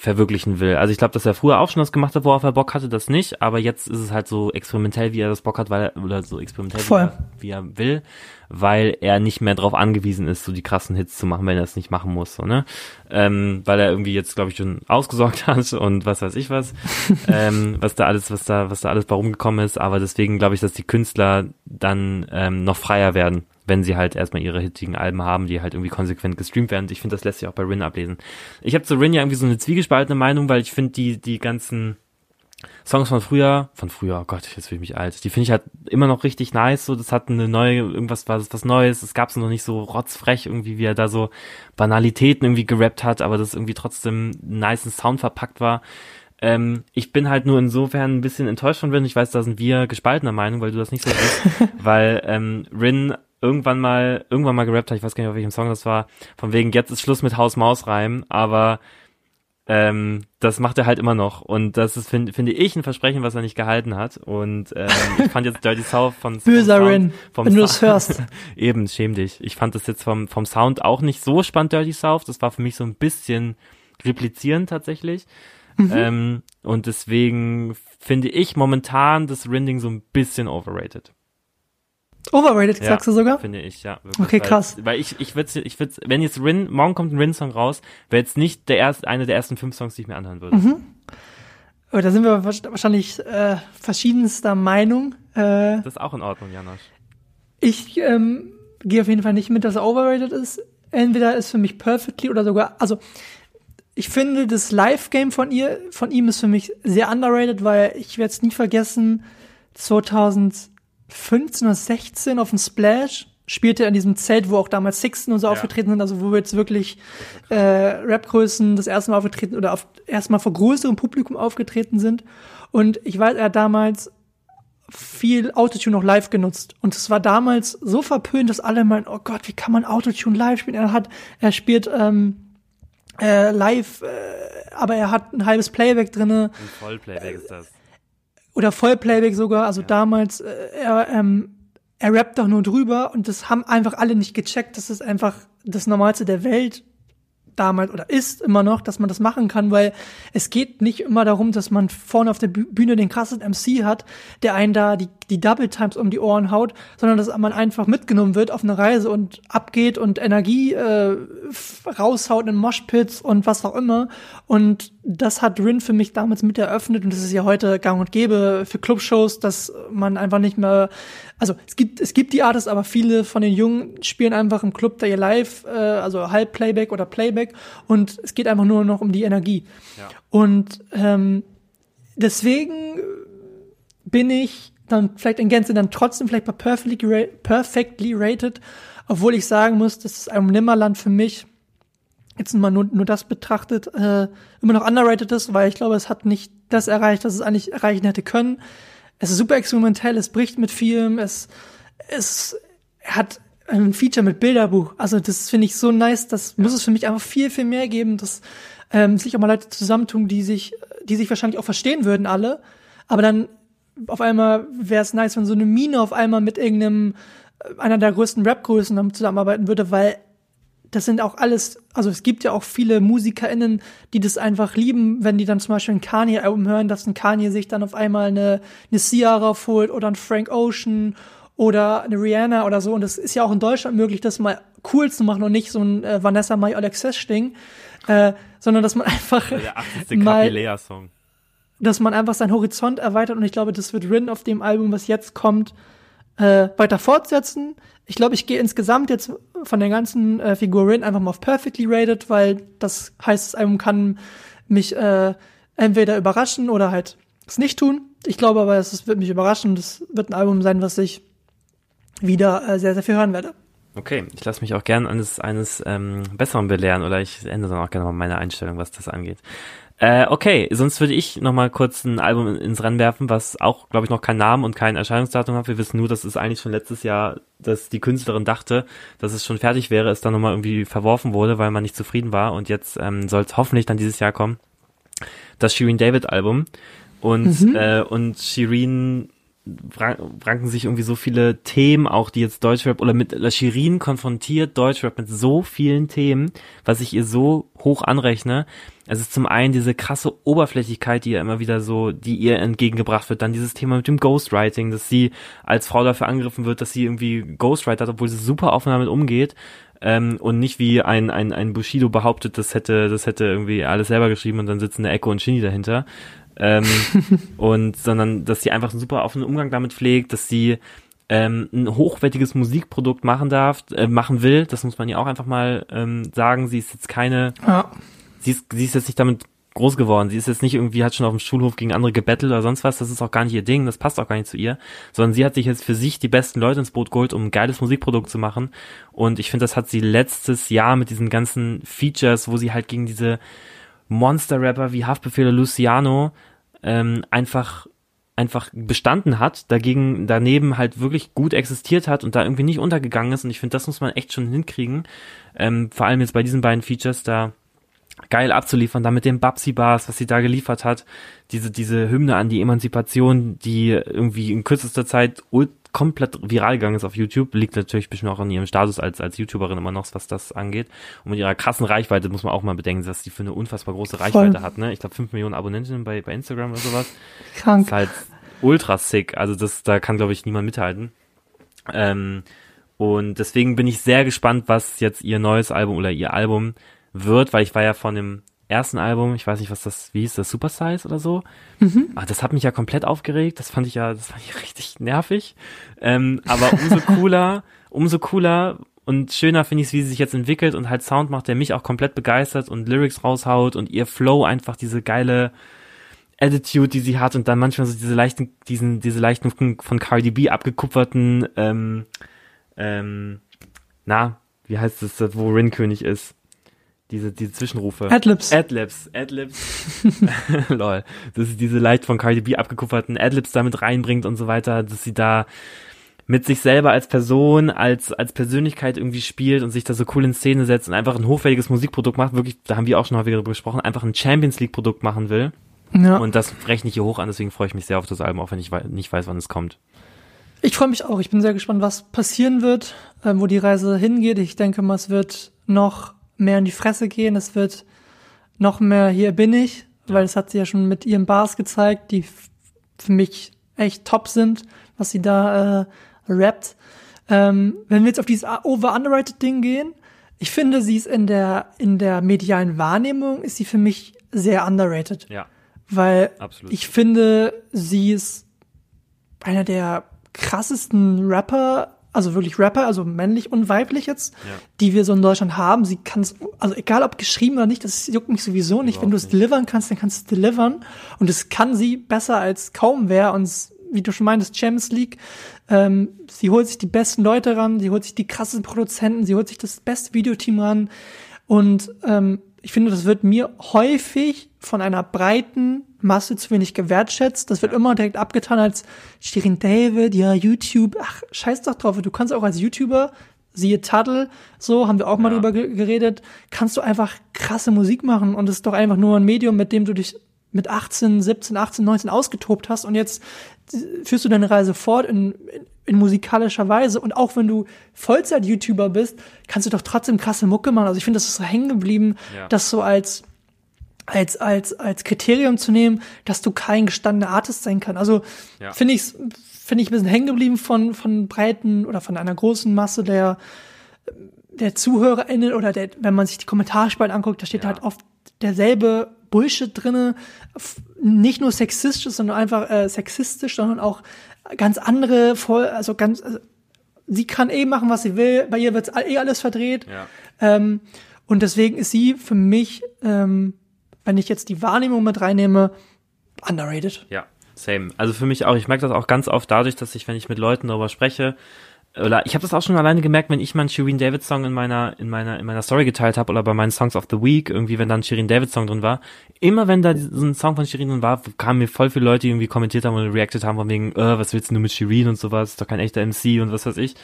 verwirklichen will. Also ich glaube, dass er früher auch schon das gemacht hat, worauf er Bock hatte, das nicht, aber jetzt ist es halt so experimentell, wie er das Bock hat, weil er, oder so experimentell, wie er, wie er, will, weil er nicht mehr darauf angewiesen ist, so die krassen Hits zu machen, wenn er es nicht machen muss, so, ne? Ähm, weil er irgendwie jetzt, glaube ich, schon ausgesorgt hat und was weiß ich was, ähm, was da alles, was da, was da alles bei rumgekommen ist, aber deswegen glaube ich, dass die Künstler dann ähm, noch freier werden wenn sie halt erstmal ihre hittigen Alben haben, die halt irgendwie konsequent gestreamt werden. Ich finde, das lässt sich auch bei Rin ablesen. Ich habe zu Rin ja irgendwie so eine zwiegespaltene Meinung, weil ich finde, die, die ganzen Songs von früher, von früher, oh Gott, jetzt fühle ich mich alt, die finde ich halt immer noch richtig nice, so, das hat eine neue, irgendwas war was Neues, es gab es noch nicht so rotzfrech irgendwie, wie er da so Banalitäten irgendwie gerappt hat, aber das irgendwie trotzdem nice Sound verpackt war. Ähm, ich bin halt nur insofern ein bisschen enttäuscht von Rin. Ich weiß, da sind wir gespaltener Meinung, weil du das nicht so siehst. weil ähm, Rin irgendwann mal, irgendwann mal gerappt hat, ich weiß gar nicht, auf welchem Song das war, von wegen, jetzt ist Schluss mit Haus-Maus-Reim, aber ähm, das macht er halt immer noch. Und das ist, finde find ich, ein Versprechen, was er nicht gehalten hat. Und ähm, ich fand jetzt Dirty South von Böser Rin, wenn du es hörst. Eben, schäm dich. Ich fand das jetzt vom, vom Sound auch nicht so spannend, Dirty South. Das war für mich so ein bisschen replizierend tatsächlich. Mhm. Ähm, und deswegen finde ich momentan das Rinding so ein bisschen overrated. Overrated, ja, sagst du sogar? Finde ich, ja. Wirklich, okay, krass. Weil, ich, ich würde, ich würde, wenn jetzt Rin, morgen kommt ein Rin-Song raus, wäre jetzt nicht der erste, eine der ersten fünf Songs, die ich mir anhören würde. Mhm. Aber da sind wir wahrscheinlich äh, verschiedenster Meinung. Äh, das ist auch in Ordnung, Janosch. Ich ähm, gehe auf jeden Fall nicht mit, dass er overrated ist. Entweder ist für mich perfectly oder sogar, also ich finde, das Live-Game von ihr, von ihm ist für mich sehr underrated, weil ich werde es nie vergessen, 2000 15 oder 16 auf dem Splash spielte er in diesem Zelt, wo auch damals Sixten und so ja. aufgetreten sind, also wo wir jetzt wirklich äh, Rapgrößen das erste Mal aufgetreten oder auf, erstmal vor größerem Publikum aufgetreten sind. Und ich weiß, er hat damals viel Autotune noch live genutzt. Und es war damals so verpönt, dass alle meinen, oh Gott, wie kann man Autotune live spielen? Er hat, er spielt ähm, äh, live, äh, aber er hat ein halbes Playback drinne. Ein Vollplayback ist das oder Vollplayback sogar, also ja. damals, äh, er, ähm, er rappt doch nur drüber und das haben einfach alle nicht gecheckt, das ist einfach das Normalste der Welt damals oder ist immer noch, dass man das machen kann, weil es geht nicht immer darum, dass man vorne auf der Bühne den krassen MC hat, der einen da die, die Double Times um die Ohren haut, sondern dass man einfach mitgenommen wird auf eine Reise und abgeht und Energie äh, raushaut in Moshpits und was auch immer. Und das hat Rin für mich damals mit eröffnet und das ist ja heute gang und gäbe für Clubshows, dass man einfach nicht mehr, also es gibt, es gibt die Artists, aber viele von den Jungen spielen einfach im Club da ihr Live, äh, also halb Playback oder Playback und es geht einfach nur noch um die Energie. Ja. Und ähm, deswegen bin ich dann vielleicht in Gänze dann trotzdem vielleicht bei perfectly, perfectly rated, obwohl ich sagen muss, dass das Album Nimmerland für mich jetzt mal nur, nur das betrachtet, äh, immer noch underrated ist, weil ich glaube, es hat nicht das erreicht, was es eigentlich erreichen hätte können. Es ist super experimentell, es bricht mit vielem, es, es hat ein Feature mit Bilderbuch. Also das finde ich so nice, das muss es für mich einfach viel, viel mehr geben, dass ähm, sich auch mal Leute zusammentun, die sich, die sich wahrscheinlich auch verstehen würden, alle. Aber dann auf einmal wäre es nice, wenn so eine Mine auf einmal mit irgendeinem äh, einer der größten Rap-Größen zusammenarbeiten würde, weil das sind auch alles, also es gibt ja auch viele MusikerInnen, die das einfach lieben, wenn die dann zum Beispiel ein Kanye-Album hören, dass ein Kanye sich dann auf einmal eine, eine Ciara holt oder ein Frank Ocean oder eine Rihanna oder so. Und das ist ja auch in Deutschland möglich, das mal cool zu machen und nicht so ein äh, Vanessa Mai Alexis Ding, äh, sondern dass man einfach Der 80. mal, Capilea-Song. dass man einfach seinen Horizont erweitert und ich glaube, das wird Rin auf dem Album, was jetzt kommt, äh, weiter fortsetzen. Ich glaube, ich gehe insgesamt jetzt von der ganzen äh, Figur Rin einfach mal auf Perfectly Rated, weil das heißt, das Album kann mich äh, entweder überraschen oder halt es nicht tun. Ich glaube aber, es wird mich überraschen es wird ein Album sein, was ich wieder äh, sehr, sehr viel hören werde. Okay, ich lasse mich auch gern eines, eines ähm, Besseren belehren oder ich ändere dann auch gerne mal meine Einstellung, was das angeht. Äh, okay, sonst würde ich noch mal kurz ein Album ins Rennen werfen, was auch, glaube ich, noch keinen Namen und kein Erscheinungsdatum hat. Wir wissen nur, dass es eigentlich schon letztes Jahr, dass die Künstlerin dachte, dass es schon fertig wäre, es dann nochmal irgendwie verworfen wurde, weil man nicht zufrieden war und jetzt ähm, soll es hoffentlich dann dieses Jahr kommen. Das Shirin David Album und Mhm. äh, und Shirin ranken sich irgendwie so viele Themen, auch die jetzt Deutschrap oder mit La Shirin konfrontiert Deutschrap mit so vielen Themen, was ich ihr so hoch anrechne. Es ist zum einen diese krasse Oberflächlichkeit, die ihr immer wieder so, die ihr entgegengebracht wird, dann dieses Thema mit dem Ghostwriting, dass sie als Frau dafür angegriffen wird, dass sie irgendwie Ghostwriter hat, obwohl sie super offen damit umgeht. Ähm, und nicht wie ein, ein, ein Bushido behauptet, das hätte, das hätte irgendwie alles selber geschrieben und dann sitzen eine Echo und Shindy dahinter ähm, und sondern dass sie einfach einen super offenen Umgang damit pflegt, dass sie ähm, ein hochwertiges Musikprodukt machen darf, äh, machen will. Das muss man ja auch einfach mal ähm, sagen. Sie ist jetzt keine, Ja. sie ist, sie ist jetzt nicht damit groß geworden. Sie ist jetzt nicht irgendwie, hat schon auf dem Schulhof gegen andere gebettelt oder sonst was. Das ist auch gar nicht ihr Ding. Das passt auch gar nicht zu ihr. Sondern sie hat sich jetzt für sich die besten Leute ins Boot geholt, um ein geiles Musikprodukt zu machen. Und ich finde, das hat sie letztes Jahr mit diesen ganzen Features, wo sie halt gegen diese Monster-Rapper wie Haftbefehl oder Luciano ähm, einfach einfach bestanden hat, dagegen daneben halt wirklich gut existiert hat und da irgendwie nicht untergegangen ist. Und ich finde, das muss man echt schon hinkriegen, ähm, vor allem jetzt bei diesen beiden Features da geil abzuliefern, da mit den Babsi Bars, was sie da geliefert hat, diese diese Hymne an die Emanzipation, die irgendwie in kürzester Zeit komplett viral gegangen ist auf YouTube, liegt natürlich ein bisschen auch an ihrem Status als, als YouTuberin immer noch, was das angeht. Und mit ihrer krassen Reichweite muss man auch mal bedenken, dass die für eine unfassbar große Reichweite hat, ne? Ich glaube, 5 Millionen Abonnentinnen bei, bei Instagram oder sowas. Krank. ist halt ultra sick. Also das, da kann, glaube ich, niemand mithalten. Ähm, und deswegen bin ich sehr gespannt, was jetzt ihr neues Album oder ihr Album wird, weil ich war ja von dem ersten Album, ich weiß nicht, was das, wie ist das, Super Size oder so? Mhm. Ah, das hat mich ja komplett aufgeregt. Das fand ich ja, das fand ich richtig nervig. Ähm, aber umso cooler, umso cooler und schöner finde ich es, wie sie sich jetzt entwickelt und halt Sound macht, der mich auch komplett begeistert und Lyrics raushaut und ihr Flow einfach diese geile Attitude, die sie hat und dann manchmal so diese leichten, diesen, diese leichten von Cardi B abgekupferten, ähm, ähm, na, wie heißt es, wo Rin König ist? Diese, diese Zwischenrufe. Adlibs. Adlibs, Adlibs. Lol. Dass sie diese leicht von Cardi B abgekupferten Adlibs damit reinbringt und so weiter, dass sie da mit sich selber als Person, als, als Persönlichkeit irgendwie spielt und sich da so cool in Szene setzt und einfach ein hochwertiges Musikprodukt macht, wirklich, da haben wir auch schon häufiger darüber gesprochen, einfach ein Champions League Produkt machen will. Ja. Und das rechne ich hier hoch an, deswegen freue ich mich sehr auf das Album, auch wenn ich wei- nicht weiß, wann es kommt. Ich freue mich auch. Ich bin sehr gespannt, was passieren wird, äh, wo die Reise hingeht. Ich denke mal, es wird noch mehr in die Fresse gehen. Es wird noch mehr hier bin ich, weil das hat sie ja schon mit ihren Bars gezeigt, die für mich echt top sind, was sie da äh, rappt. Ähm, wenn wir jetzt auf dieses over-underrated-Ding gehen, ich finde, sie ist in der, in der medialen Wahrnehmung, ist sie für mich sehr underrated. Ja, Weil absolut. ich finde, sie ist einer der krassesten Rapper, also wirklich Rapper, also männlich und weiblich jetzt, Ja. die wir so in Deutschland haben. Sie kann es, also egal ob geschrieben oder nicht, das juckt mich sowieso nicht. Wenn Überhaupt du es delivern kannst, dann kannst du es delivern. Und das kann sie besser als kaum wer. Und wie du schon meintest, Champions League, ähm, sie holt sich die besten Leute ran, sie holt sich die krassesten Produzenten, sie holt sich das beste Videoteam ran. Und ähm, ich finde, das wird mir häufig von einer breiten Masse zu wenig gewertschätzt. Das wird immer direkt abgetan als Shirin David, ja, YouTube. Ach, scheiß doch drauf. Du kannst auch als YouTuber, siehe Tuttle, so, haben wir auch mal Ja. drüber ge- geredet, kannst du einfach krasse Musik machen und es ist doch einfach nur ein Medium, mit dem du dich mit 18, 17, 18, 19 ausgetobt hast und jetzt führst du deine Reise fort in, in, in musikalischer Weise und auch wenn du Vollzeit-YouTuber bist, kannst du doch trotzdem krasse Mucke machen. Also ich finde, das ist so hängen geblieben, Ja. das so als als als als Kriterium zu nehmen, dass du kein gestandener Artist sein kann. Also Ja. finde ich finde ich ein bisschen hängen geblieben von von breiten oder von einer großen Masse der der ZuhörerInnen oder der, wenn man sich die Kommentarspalten anguckt, da steht Ja. halt oft derselbe Bullshit drinne, nicht nur sexistisch, sondern einfach äh, sexistisch, sondern auch ganz andere, voll, also ganz, also, sie kann eh machen, was sie will, bei ihr wird eh alles verdreht. Ja. Ähm, und deswegen ist sie für mich, ähm, wenn ich jetzt die Wahrnehmung mit reinnehme, underrated. Ja, same. Also für mich auch, ich merke das auch ganz oft dadurch, dass ich, wenn ich mit Leuten darüber spreche, oder ich habe das auch schon alleine gemerkt, wenn ich mal einen Shirin David Song in meiner in meiner in meiner Story geteilt habe oder bei meinen Songs of the Week irgendwie, wenn da ein Shirin David Song drin war, immer wenn da so ein Song von Shirin drin war, kamen mir voll viele Leute, die irgendwie kommentiert haben und reacted haben von wegen, äh, was willst du mit Shirin und sowas, ist doch kein echter MC und was weiß ich.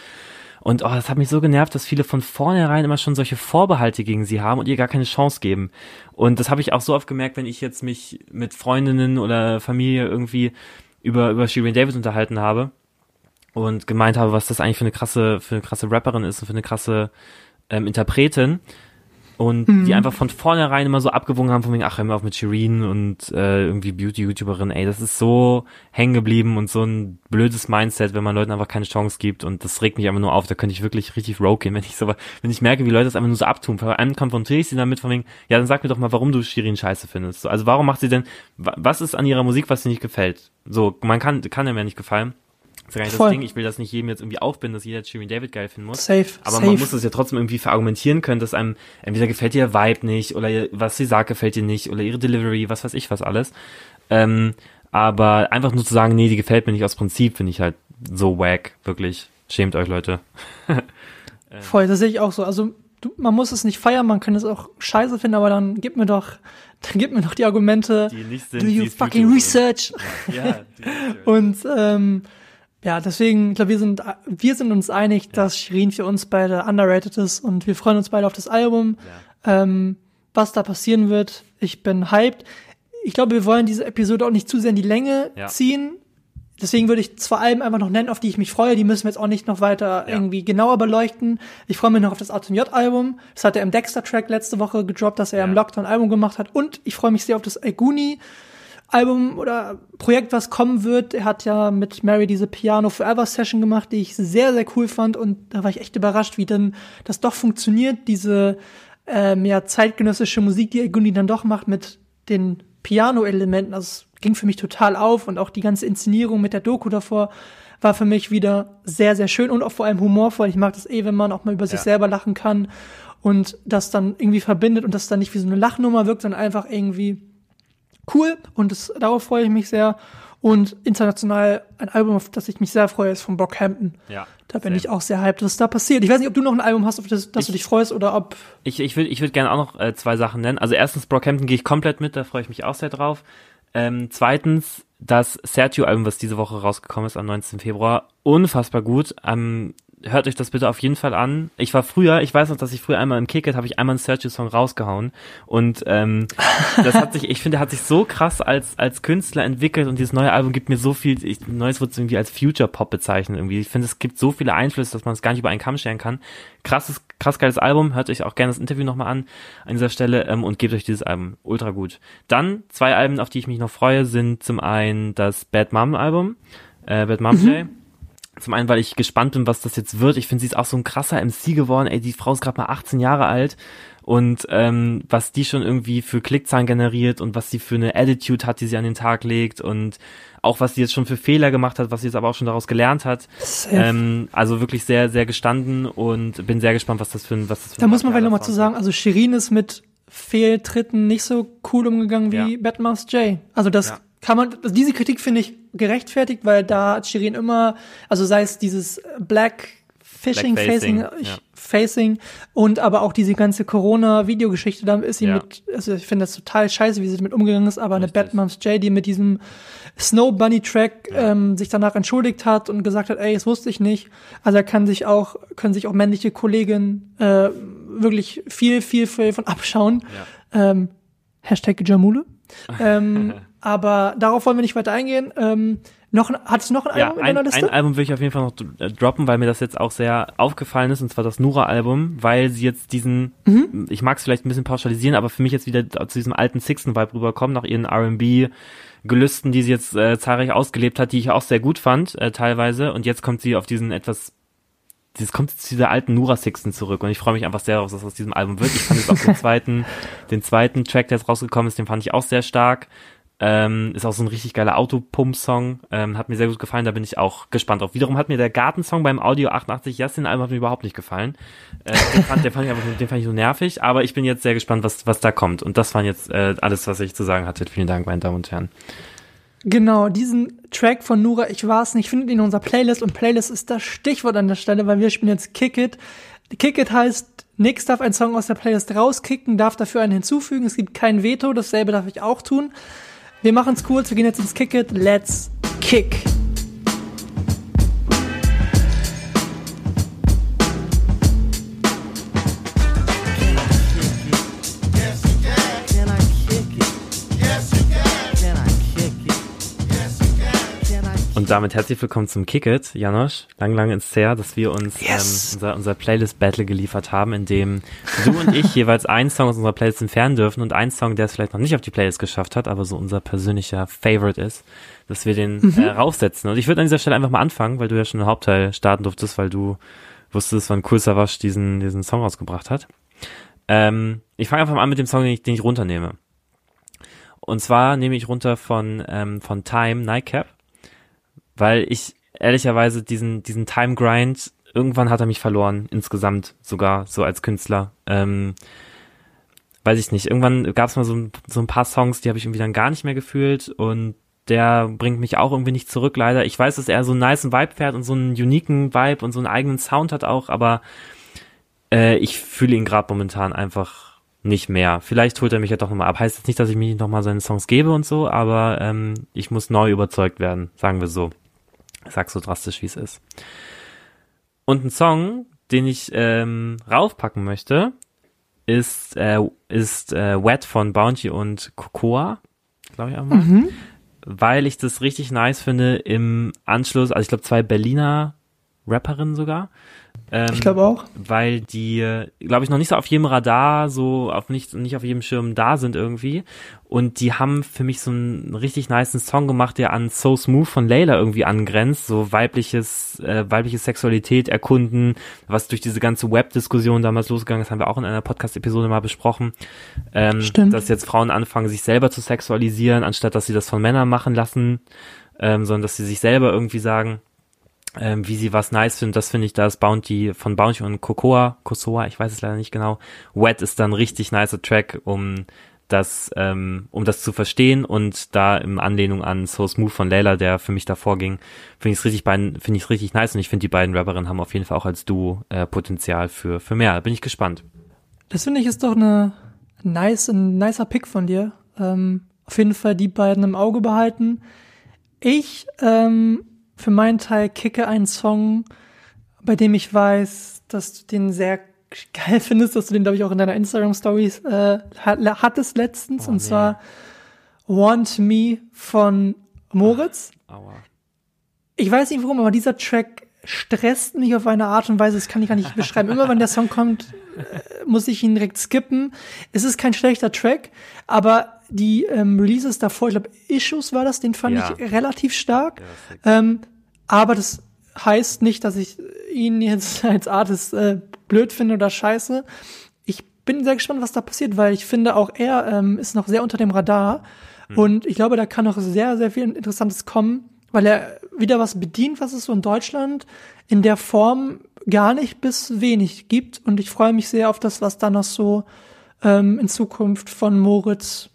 Und oh, das hat mich so genervt, dass viele von vornherein immer schon solche Vorbehalte gegen sie haben und ihr gar keine Chance geben. Und das habe ich auch so oft gemerkt, wenn ich jetzt mich mit Freundinnen oder Familie irgendwie über, über Shirin David unterhalten habe und gemeint habe, was das eigentlich für eine krasse, für eine krasse Rapperin ist und für eine krasse ähm, Interpretin. Und die einfach von vornherein immer so abgewogen haben, von wegen, ach, hör mal auf mit Shirin und äh, irgendwie Beauty-YouTuberin, ey, das ist so hängen geblieben und so ein blödes Mindset, wenn man Leuten einfach keine Chance gibt und das regt mich einfach nur auf, da könnte ich wirklich richtig rogue gehen, wenn ich so, wenn ich merke, wie Leute das einfach nur so abtun. Vor allem konfrontiere ich sie damit von wegen, ja, dann sag mir doch mal, warum du Shirin scheiße findest. So, also warum macht sie denn, wa- was ist an ihrer Musik, was dir nicht gefällt? So, man kann, kann dem ja nicht gefallen. Das ist ja gar nicht das Ding, ich will das nicht jedem jetzt irgendwie aufbinden, dass jeder Shirin David geil finden muss. Safe. Aber safe. man muss es ja trotzdem irgendwie verargumentieren können, dass einem entweder gefällt ihr Vibe nicht oder ihr, was sie sagt gefällt ihr nicht oder ihre Delivery, was weiß ich was alles. Ähm, aber einfach nur zu sagen, nee, die gefällt mir nicht aus Prinzip, finde ich halt so wack, wirklich. Schämt euch, Leute. Voll, das sehe ich auch so. Also du, man muss es nicht feiern, man kann es auch scheiße finden, aber dann gib mir doch, dann gib mir doch die Argumente. Die nicht sind, Do you fucking research? Ja, die Und ähm, ja, deswegen, ich glaube, wir sind, wir sind uns einig, dass Shirin für uns beide underrated ist und wir freuen uns beide auf das Album. Ähm, was da passieren wird, ich bin hyped. Ich glaube, wir wollen diese Episode auch nicht zu sehr in die Länge Ja. ziehen. Deswegen würde ich zwei Alben einfach noch nennen, auf die ich mich freue. Die müssen wir jetzt auch nicht noch weiter Ja. irgendwie genauer beleuchten. Ich freue mich noch auf das Atom J-Album. Das hat er im Dexter-Track letzte Woche gedroppt, dass er Ja. im Lockdown Album gemacht hat. Und ich freue mich sehr auf das Aguni Album oder Projekt, was kommen wird. Er hat ja mit Mary diese Piano Forever Session gemacht, die ich sehr, sehr cool fand. Und da war ich echt überrascht, wie denn das doch funktioniert, diese ähm, ja, zeitgenössische Musik, die Aguni dann doch macht mit den Piano-Elementen. Das ging für mich total auf und auch die ganze Inszenierung mit der Doku davor war für mich wieder sehr, sehr schön und auch vor allem humorvoll. Ich mag das eh, wenn man auch mal über sich Ja. selber lachen kann und das dann irgendwie verbindet und das dann nicht wie so eine Lachnummer wirkt, sondern einfach irgendwie cool und das, darauf freue ich mich sehr. Und international ein Album, auf das ich mich sehr freue, ist von Brockhampton. Ja, Da bin same. ich auch sehr hyped, was da passiert. Ich weiß nicht, ob du noch ein Album hast, auf das, das du Ich- dich freust oder ob. Ich, ich würde ich würd gerne auch noch äh, zwei Sachen nennen. Also erstens, Brockhampton gehe ich komplett mit, da freue ich mich auch sehr drauf. Ähm, zweitens, das Sergio-Album, was diese Woche rausgekommen ist, am 19. Februar, unfassbar gut. Ähm, hört euch das bitte auf jeden Fall an. Ich war früher, ich weiß noch, dass ich früher einmal im Kicket habe ich einmal einen Sergio-Song rausgehauen. Und ähm, das hat sich, ich finde, hat sich so krass als, als Künstler entwickelt und dieses neue Album gibt mir so viel, ich, neues wird irgendwie als Future Pop bezeichnet irgendwie. Ich finde, es gibt so viele Einflüsse, dass man es gar nicht über einen Kamm scheren kann. Krasses, krass geiles Album, hört euch auch gerne das Interview nochmal an an dieser Stelle ähm, und gebt euch dieses Album. Ultra gut. Dann zwei Alben, auf die ich mich noch freue, sind zum einen das Bad Mom Album, äh, Bad Mom Day. Zum einen, weil ich gespannt bin, was das jetzt wird. Ich finde, sie ist auch so ein krasser MC geworden. Ey, die Frau ist gerade mal 18 Jahre alt. Und ähm, was die schon irgendwie für Klickzahlen generiert und was sie für eine Attitude hat, die sie an den Tag legt und auch was sie jetzt schon für Fehler gemacht hat, was sie jetzt aber auch schon daraus gelernt hat. Ähm, also wirklich sehr, sehr gestanden und bin sehr gespannt, was das für ein, was das für Da muss man vielleicht nochmal zu sagen, also Shirin ist mit Fehltritten nicht so cool umgegangen wie Ja. Batman's Jay. Also das Ja. Kann man, also diese Kritik finde ich gerechtfertigt, weil da hat Shirin immer, also sei es dieses Black Fishing, Black Facing, Facing, ja. Facing und aber auch diese ganze Corona-Videogeschichte, da ist sie Ja. mit, also ich finde das total scheiße, wie sie damit umgegangen ist, aber eine Richtig. Batmoms J, die mit diesem Snow Bunny Track ähm, sich danach entschuldigt hat und gesagt hat, ey, das wusste ich nicht. Also da kann sich auch, können sich auch männliche Kolleginnen äh, wirklich viel, viel, viel von abschauen. Ähm, Hashtag Jamule. ähm, aber darauf wollen wir nicht weiter eingehen. Ähm, noch, hattest du noch ein Ja, Album in ein, deiner Liste? ein Album will ich auf jeden Fall noch äh, droppen, weil mir das jetzt auch sehr aufgefallen ist, und zwar das Nura-Album, weil sie jetzt diesen, Mhm. ich mag es vielleicht ein bisschen pauschalisieren, aber für mich jetzt wieder zu diesem alten Sixten-Vibe rüberkommen, nach ihren R&B Gelüsten, die sie jetzt äh, zahlreich ausgelebt hat, die ich auch sehr gut fand, äh, teilweise, und jetzt kommt sie auf diesen etwas dieses kommt zu dieser alten Nura Sixten zurück und ich freue mich einfach sehr darauf, was aus diesem Album wird. Ich fand jetzt auch den zweiten, den zweiten Track, der jetzt rausgekommen ist, den fand ich auch sehr stark. Ähm, ist auch so ein richtig geiler Autopump-Song. Ähm, hat mir sehr gut gefallen, da bin ich auch gespannt auf. Wiederum hat mir der Gartensong beim Audio 88 Yassin Album hat mir überhaupt nicht gefallen. Äh, den, fand, den, fand ich einfach, den fand ich so nervig, aber ich bin jetzt sehr gespannt, was, was da kommt. Und das waren jetzt äh, alles, was ich zu sagen hatte. Vielen Dank, meine Damen und Herren. Genau, diesen Track von Nura, ich war es nicht, findet ihn in unserer Playlist und Playlist ist das Stichwort an der Stelle, weil wir spielen jetzt Kick It. Kick It heißt, Nix darf einen Song aus der Playlist rauskicken, darf dafür einen hinzufügen. Es gibt kein Veto, dasselbe darf ich auch tun. Wir machen es kurz, wir gehen jetzt ins Kick It. Let's kick. Und damit herzlich willkommen zum Kick It, Janosch. Lang, lang ins her, dass wir uns Yes. ähm, unser, unser Playlist-Battle geliefert haben, in dem du und ich jeweils einen Song aus unserer Playlist entfernen dürfen und einen Song, der es vielleicht noch nicht auf die Playlist geschafft hat, aber so unser persönlicher Favorite ist, dass wir den äh, raufsetzen. Und ich würde an dieser Stelle einfach mal anfangen, weil du ja schon den Hauptteil starten durftest, weil du wusstest, wann Cool Savage diesen, diesen Song rausgebracht hat. Ähm, ich fange einfach mal an mit dem Song, den ich, den ich runternehme. Und zwar nehme ich runter von, ähm, von Time, Nightcap weil ich ehrlicherweise diesen, diesen Time Grind, irgendwann hat er mich verloren, insgesamt sogar, so als Künstler. Ähm, weiß ich nicht, irgendwann gab es mal so, so ein paar Songs, die habe ich irgendwie dann gar nicht mehr gefühlt und der bringt mich auch irgendwie nicht zurück, leider. Ich weiß, dass er so einen niceen Vibe fährt und so einen uniken Vibe und so einen eigenen Sound hat auch, aber äh, ich fühle ihn gerade momentan einfach nicht mehr. Vielleicht holt er mich ja doch nochmal ab. Heißt jetzt nicht, dass ich mir nochmal seine Songs gebe und so, aber ähm, ich muss neu überzeugt werden, sagen wir so. Ich sag's so drastisch, wie es ist. Und ein Song, den ich ähm, raufpacken möchte, ist, äh, ist äh, Wet von Bounty und Cocoa, glaube ich auch mal. Weil ich das richtig nice finde im Anschluss, also ich glaube zwei Berliner Rapperinnen sogar. Ähm, Ich glaube auch. weil die, glaube ich, noch nicht so auf jedem Radar, so auf nicht, nicht auf jedem Schirm da sind irgendwie. Und die haben für mich so einen richtig niceen Song gemacht, der an So Smooth von Layla irgendwie angrenzt, so weibliches, äh, weibliche Sexualität erkunden, was durch diese ganze Web-Diskussion damals losgegangen ist, haben wir auch in einer Podcast-Episode mal besprochen. Ähm, Stimmt. Dass jetzt Frauen anfangen, sich selber zu sexualisieren, anstatt dass sie das von Männern machen lassen, ähm, sondern dass sie sich selber irgendwie sagen, ähm, wie sie was nice finden. Das finde ich, da ist Bounty von Bounty und Cocoa, Kosoa, ich weiß es leider nicht genau. Wet ist dann richtig nicer Track, um das, ähm, um das zu verstehen und da im Anlehnung an So Smooth von Layla, der für mich davor ging, finde ich es richtig finde ich richtig nice und ich finde die beiden Rapperinnen haben auf jeden Fall auch als Duo äh, Potenzial für für mehr. Bin ich gespannt. Das finde ich ist doch eine nice, ein nicer Pick von dir. Ähm, auf jeden Fall die beiden im Auge behalten. Ich ähm, für meinen Teil kicke einen Song, bei dem ich weiß, dass du den sehr geil findest, dass du den, glaube ich, auch in deiner Instagram-Stories äh, hat- hattest letztens. Oh, und nee. zwar Want Me von Moritz. Aua. Ich weiß nicht warum, aber dieser Track stresst mich auf eine Art und Weise, das kann ich gar nicht beschreiben. Immer wenn der Song kommt, äh, muss ich ihn direkt skippen. Es ist kein schlechter Track, aber die ähm, Releases davor, ich glaube, Issues war das, den fand Ja. ich relativ stark. Ja. Ähm, aber das heißt nicht, dass ich ihn jetzt als Artist äh, blöd finde oder scheiße. Ich bin sehr gespannt, was da passiert, weil ich finde, auch er ähm, ist noch sehr unter dem Radar. Und ich glaube, da kann noch sehr, sehr viel Interessantes kommen, weil er wieder was bedient, was es so in Deutschland in der Form gar nicht bis wenig gibt. Und ich freue mich sehr auf das, was da noch so ähm, in Zukunft von Moritz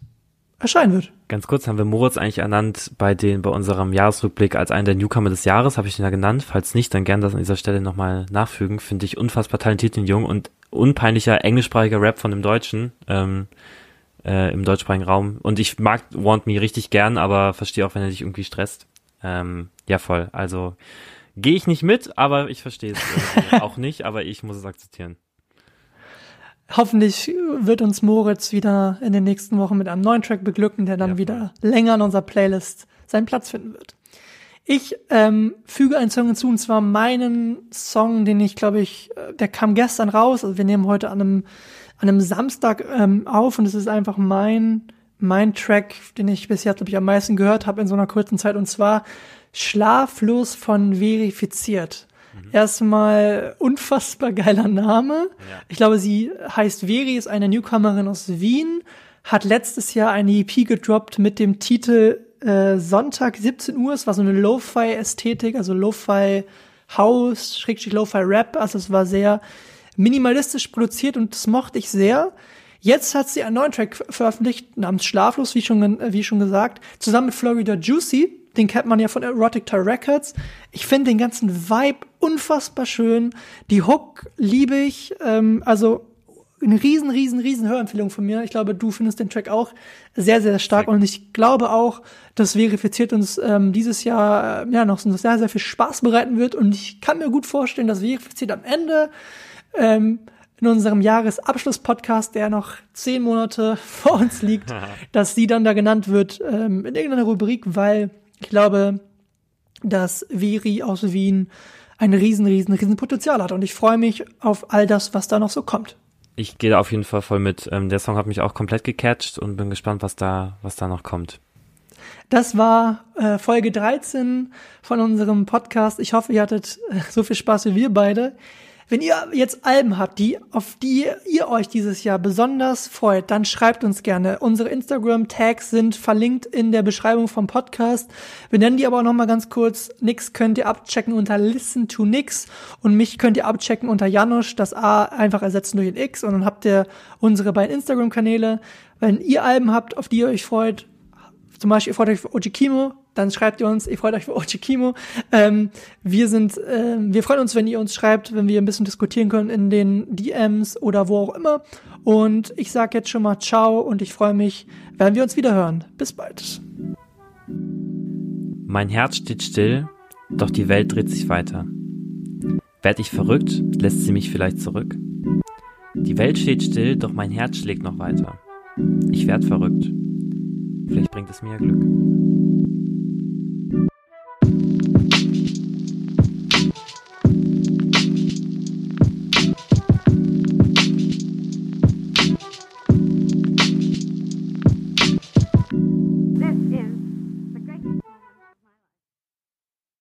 erscheinen wird. Ganz kurz haben wir Moritz eigentlich ernannt bei den bei unserem Jahresrückblick als einen der Newcomer des Jahres, habe ich ihn ja genannt. Falls nicht, dann gern das an dieser Stelle nochmal nachfügen. Finde ich unfassbar talentiert den Jungen und unpeinlicher englischsprachiger Rap von dem Deutschen ähm, äh, im deutschsprachigen Raum. Und ich mag Want Me richtig gern, aber verstehe auch, wenn er dich irgendwie stresst. Ähm, ja, voll. Also gehe ich nicht mit, aber ich verstehe es auch nicht, aber ich muss es akzeptieren. Hoffentlich wird uns Moritz wieder in den nächsten Wochen mit einem neuen Track beglücken, der dann Ja, wieder länger in unserer Playlist seinen Platz finden wird. Ich ähm, füge einen Song hinzu, und zwar meinen Song, den ich, glaube ich, äh, der kam gestern raus. Also wir nehmen heute an einem, an einem Samstag ähm, auf und es ist einfach mein, mein Track, den ich bis jetzt, glaube ich, am meisten gehört habe in so einer kurzen Zeit. Und zwar Schlaflos von Verifiziert. Erstmal unfassbar geiler Name. Ich glaube, sie heißt Veri, ist eine Newcomerin aus Wien, hat letztes Jahr eine EP gedroppt mit dem Titel äh, Sonntag 17 Uhr. Es war so eine Lo-Fi-Ästhetik, also Lo-Fi House, Schrägstrich Lo-Fi Rap. Also es war sehr minimalistisch produziert und das mochte ich sehr. Jetzt hat sie einen neuen Track ver- veröffentlicht namens Schlaflos, wie schon, wie schon gesagt, zusammen mit Florida Juicy. Den kennt man ja von Erotic Toy Records. Ich finde den ganzen Vibe unfassbar schön. Die Hook liebe ich. Ähm, also eine riesen, riesen, riesen Hörempfehlung von mir. Ich glaube, du findest den Track auch sehr, sehr stark. Und ich glaube auch, das verifiziert uns ähm, dieses Jahr äh, ja noch so sehr, sehr viel Spaß bereiten wird. Und ich kann mir gut vorstellen, dass verifiziert am Ende ähm, in unserem Jahresabschluss-Podcast, der noch zehn Monate vor uns liegt, dass sie dann da genannt wird ähm, in irgendeiner Rubrik, weil ich glaube, dass Veri aus Wien ein riesen, riesen, riesen Potenzial hat. Und ich freue mich auf all das, was da noch so kommt. Ich gehe da auf jeden Fall voll mit. Ähm, der Song hat mich auch komplett gecatcht und bin gespannt, was da, was da noch kommt. Das war äh, Folge 13 von unserem Podcast. Ich hoffe, ihr hattet äh, so viel Spaß wie wir beide. Wenn ihr jetzt Alben habt, die, auf die ihr euch dieses Jahr besonders freut, dann schreibt uns gerne. Unsere Instagram-Tags sind verlinkt in der Beschreibung vom Podcast. Wir nennen die aber auch nochmal ganz kurz. Nix könnt ihr abchecken unter Listen to Nix und mich könnt ihr abchecken unter Janosch, das A einfach ersetzen durch ein X und dann habt ihr unsere beiden Instagram-Kanäle. Wenn ihr Alben habt, auf die ihr euch freut, zum Beispiel, ihr freut euch für Ojikimo, dann schreibt ihr uns, ihr freut euch für Ojikimo. Ähm, wir sind, ähm, wir freuen uns, wenn ihr uns schreibt, wenn wir ein bisschen diskutieren können in den DMs oder wo auch immer. Und ich sag jetzt schon mal Ciao und ich freue mich, wenn wir uns wieder hören. Bis bald. Mein Herz steht still, doch die Welt dreht sich weiter. Werd ich verrückt, lässt sie mich vielleicht zurück. Die Welt steht still, doch mein Herz schlägt noch weiter. Ich werd verrückt. Vielleicht bringt es mir Glück.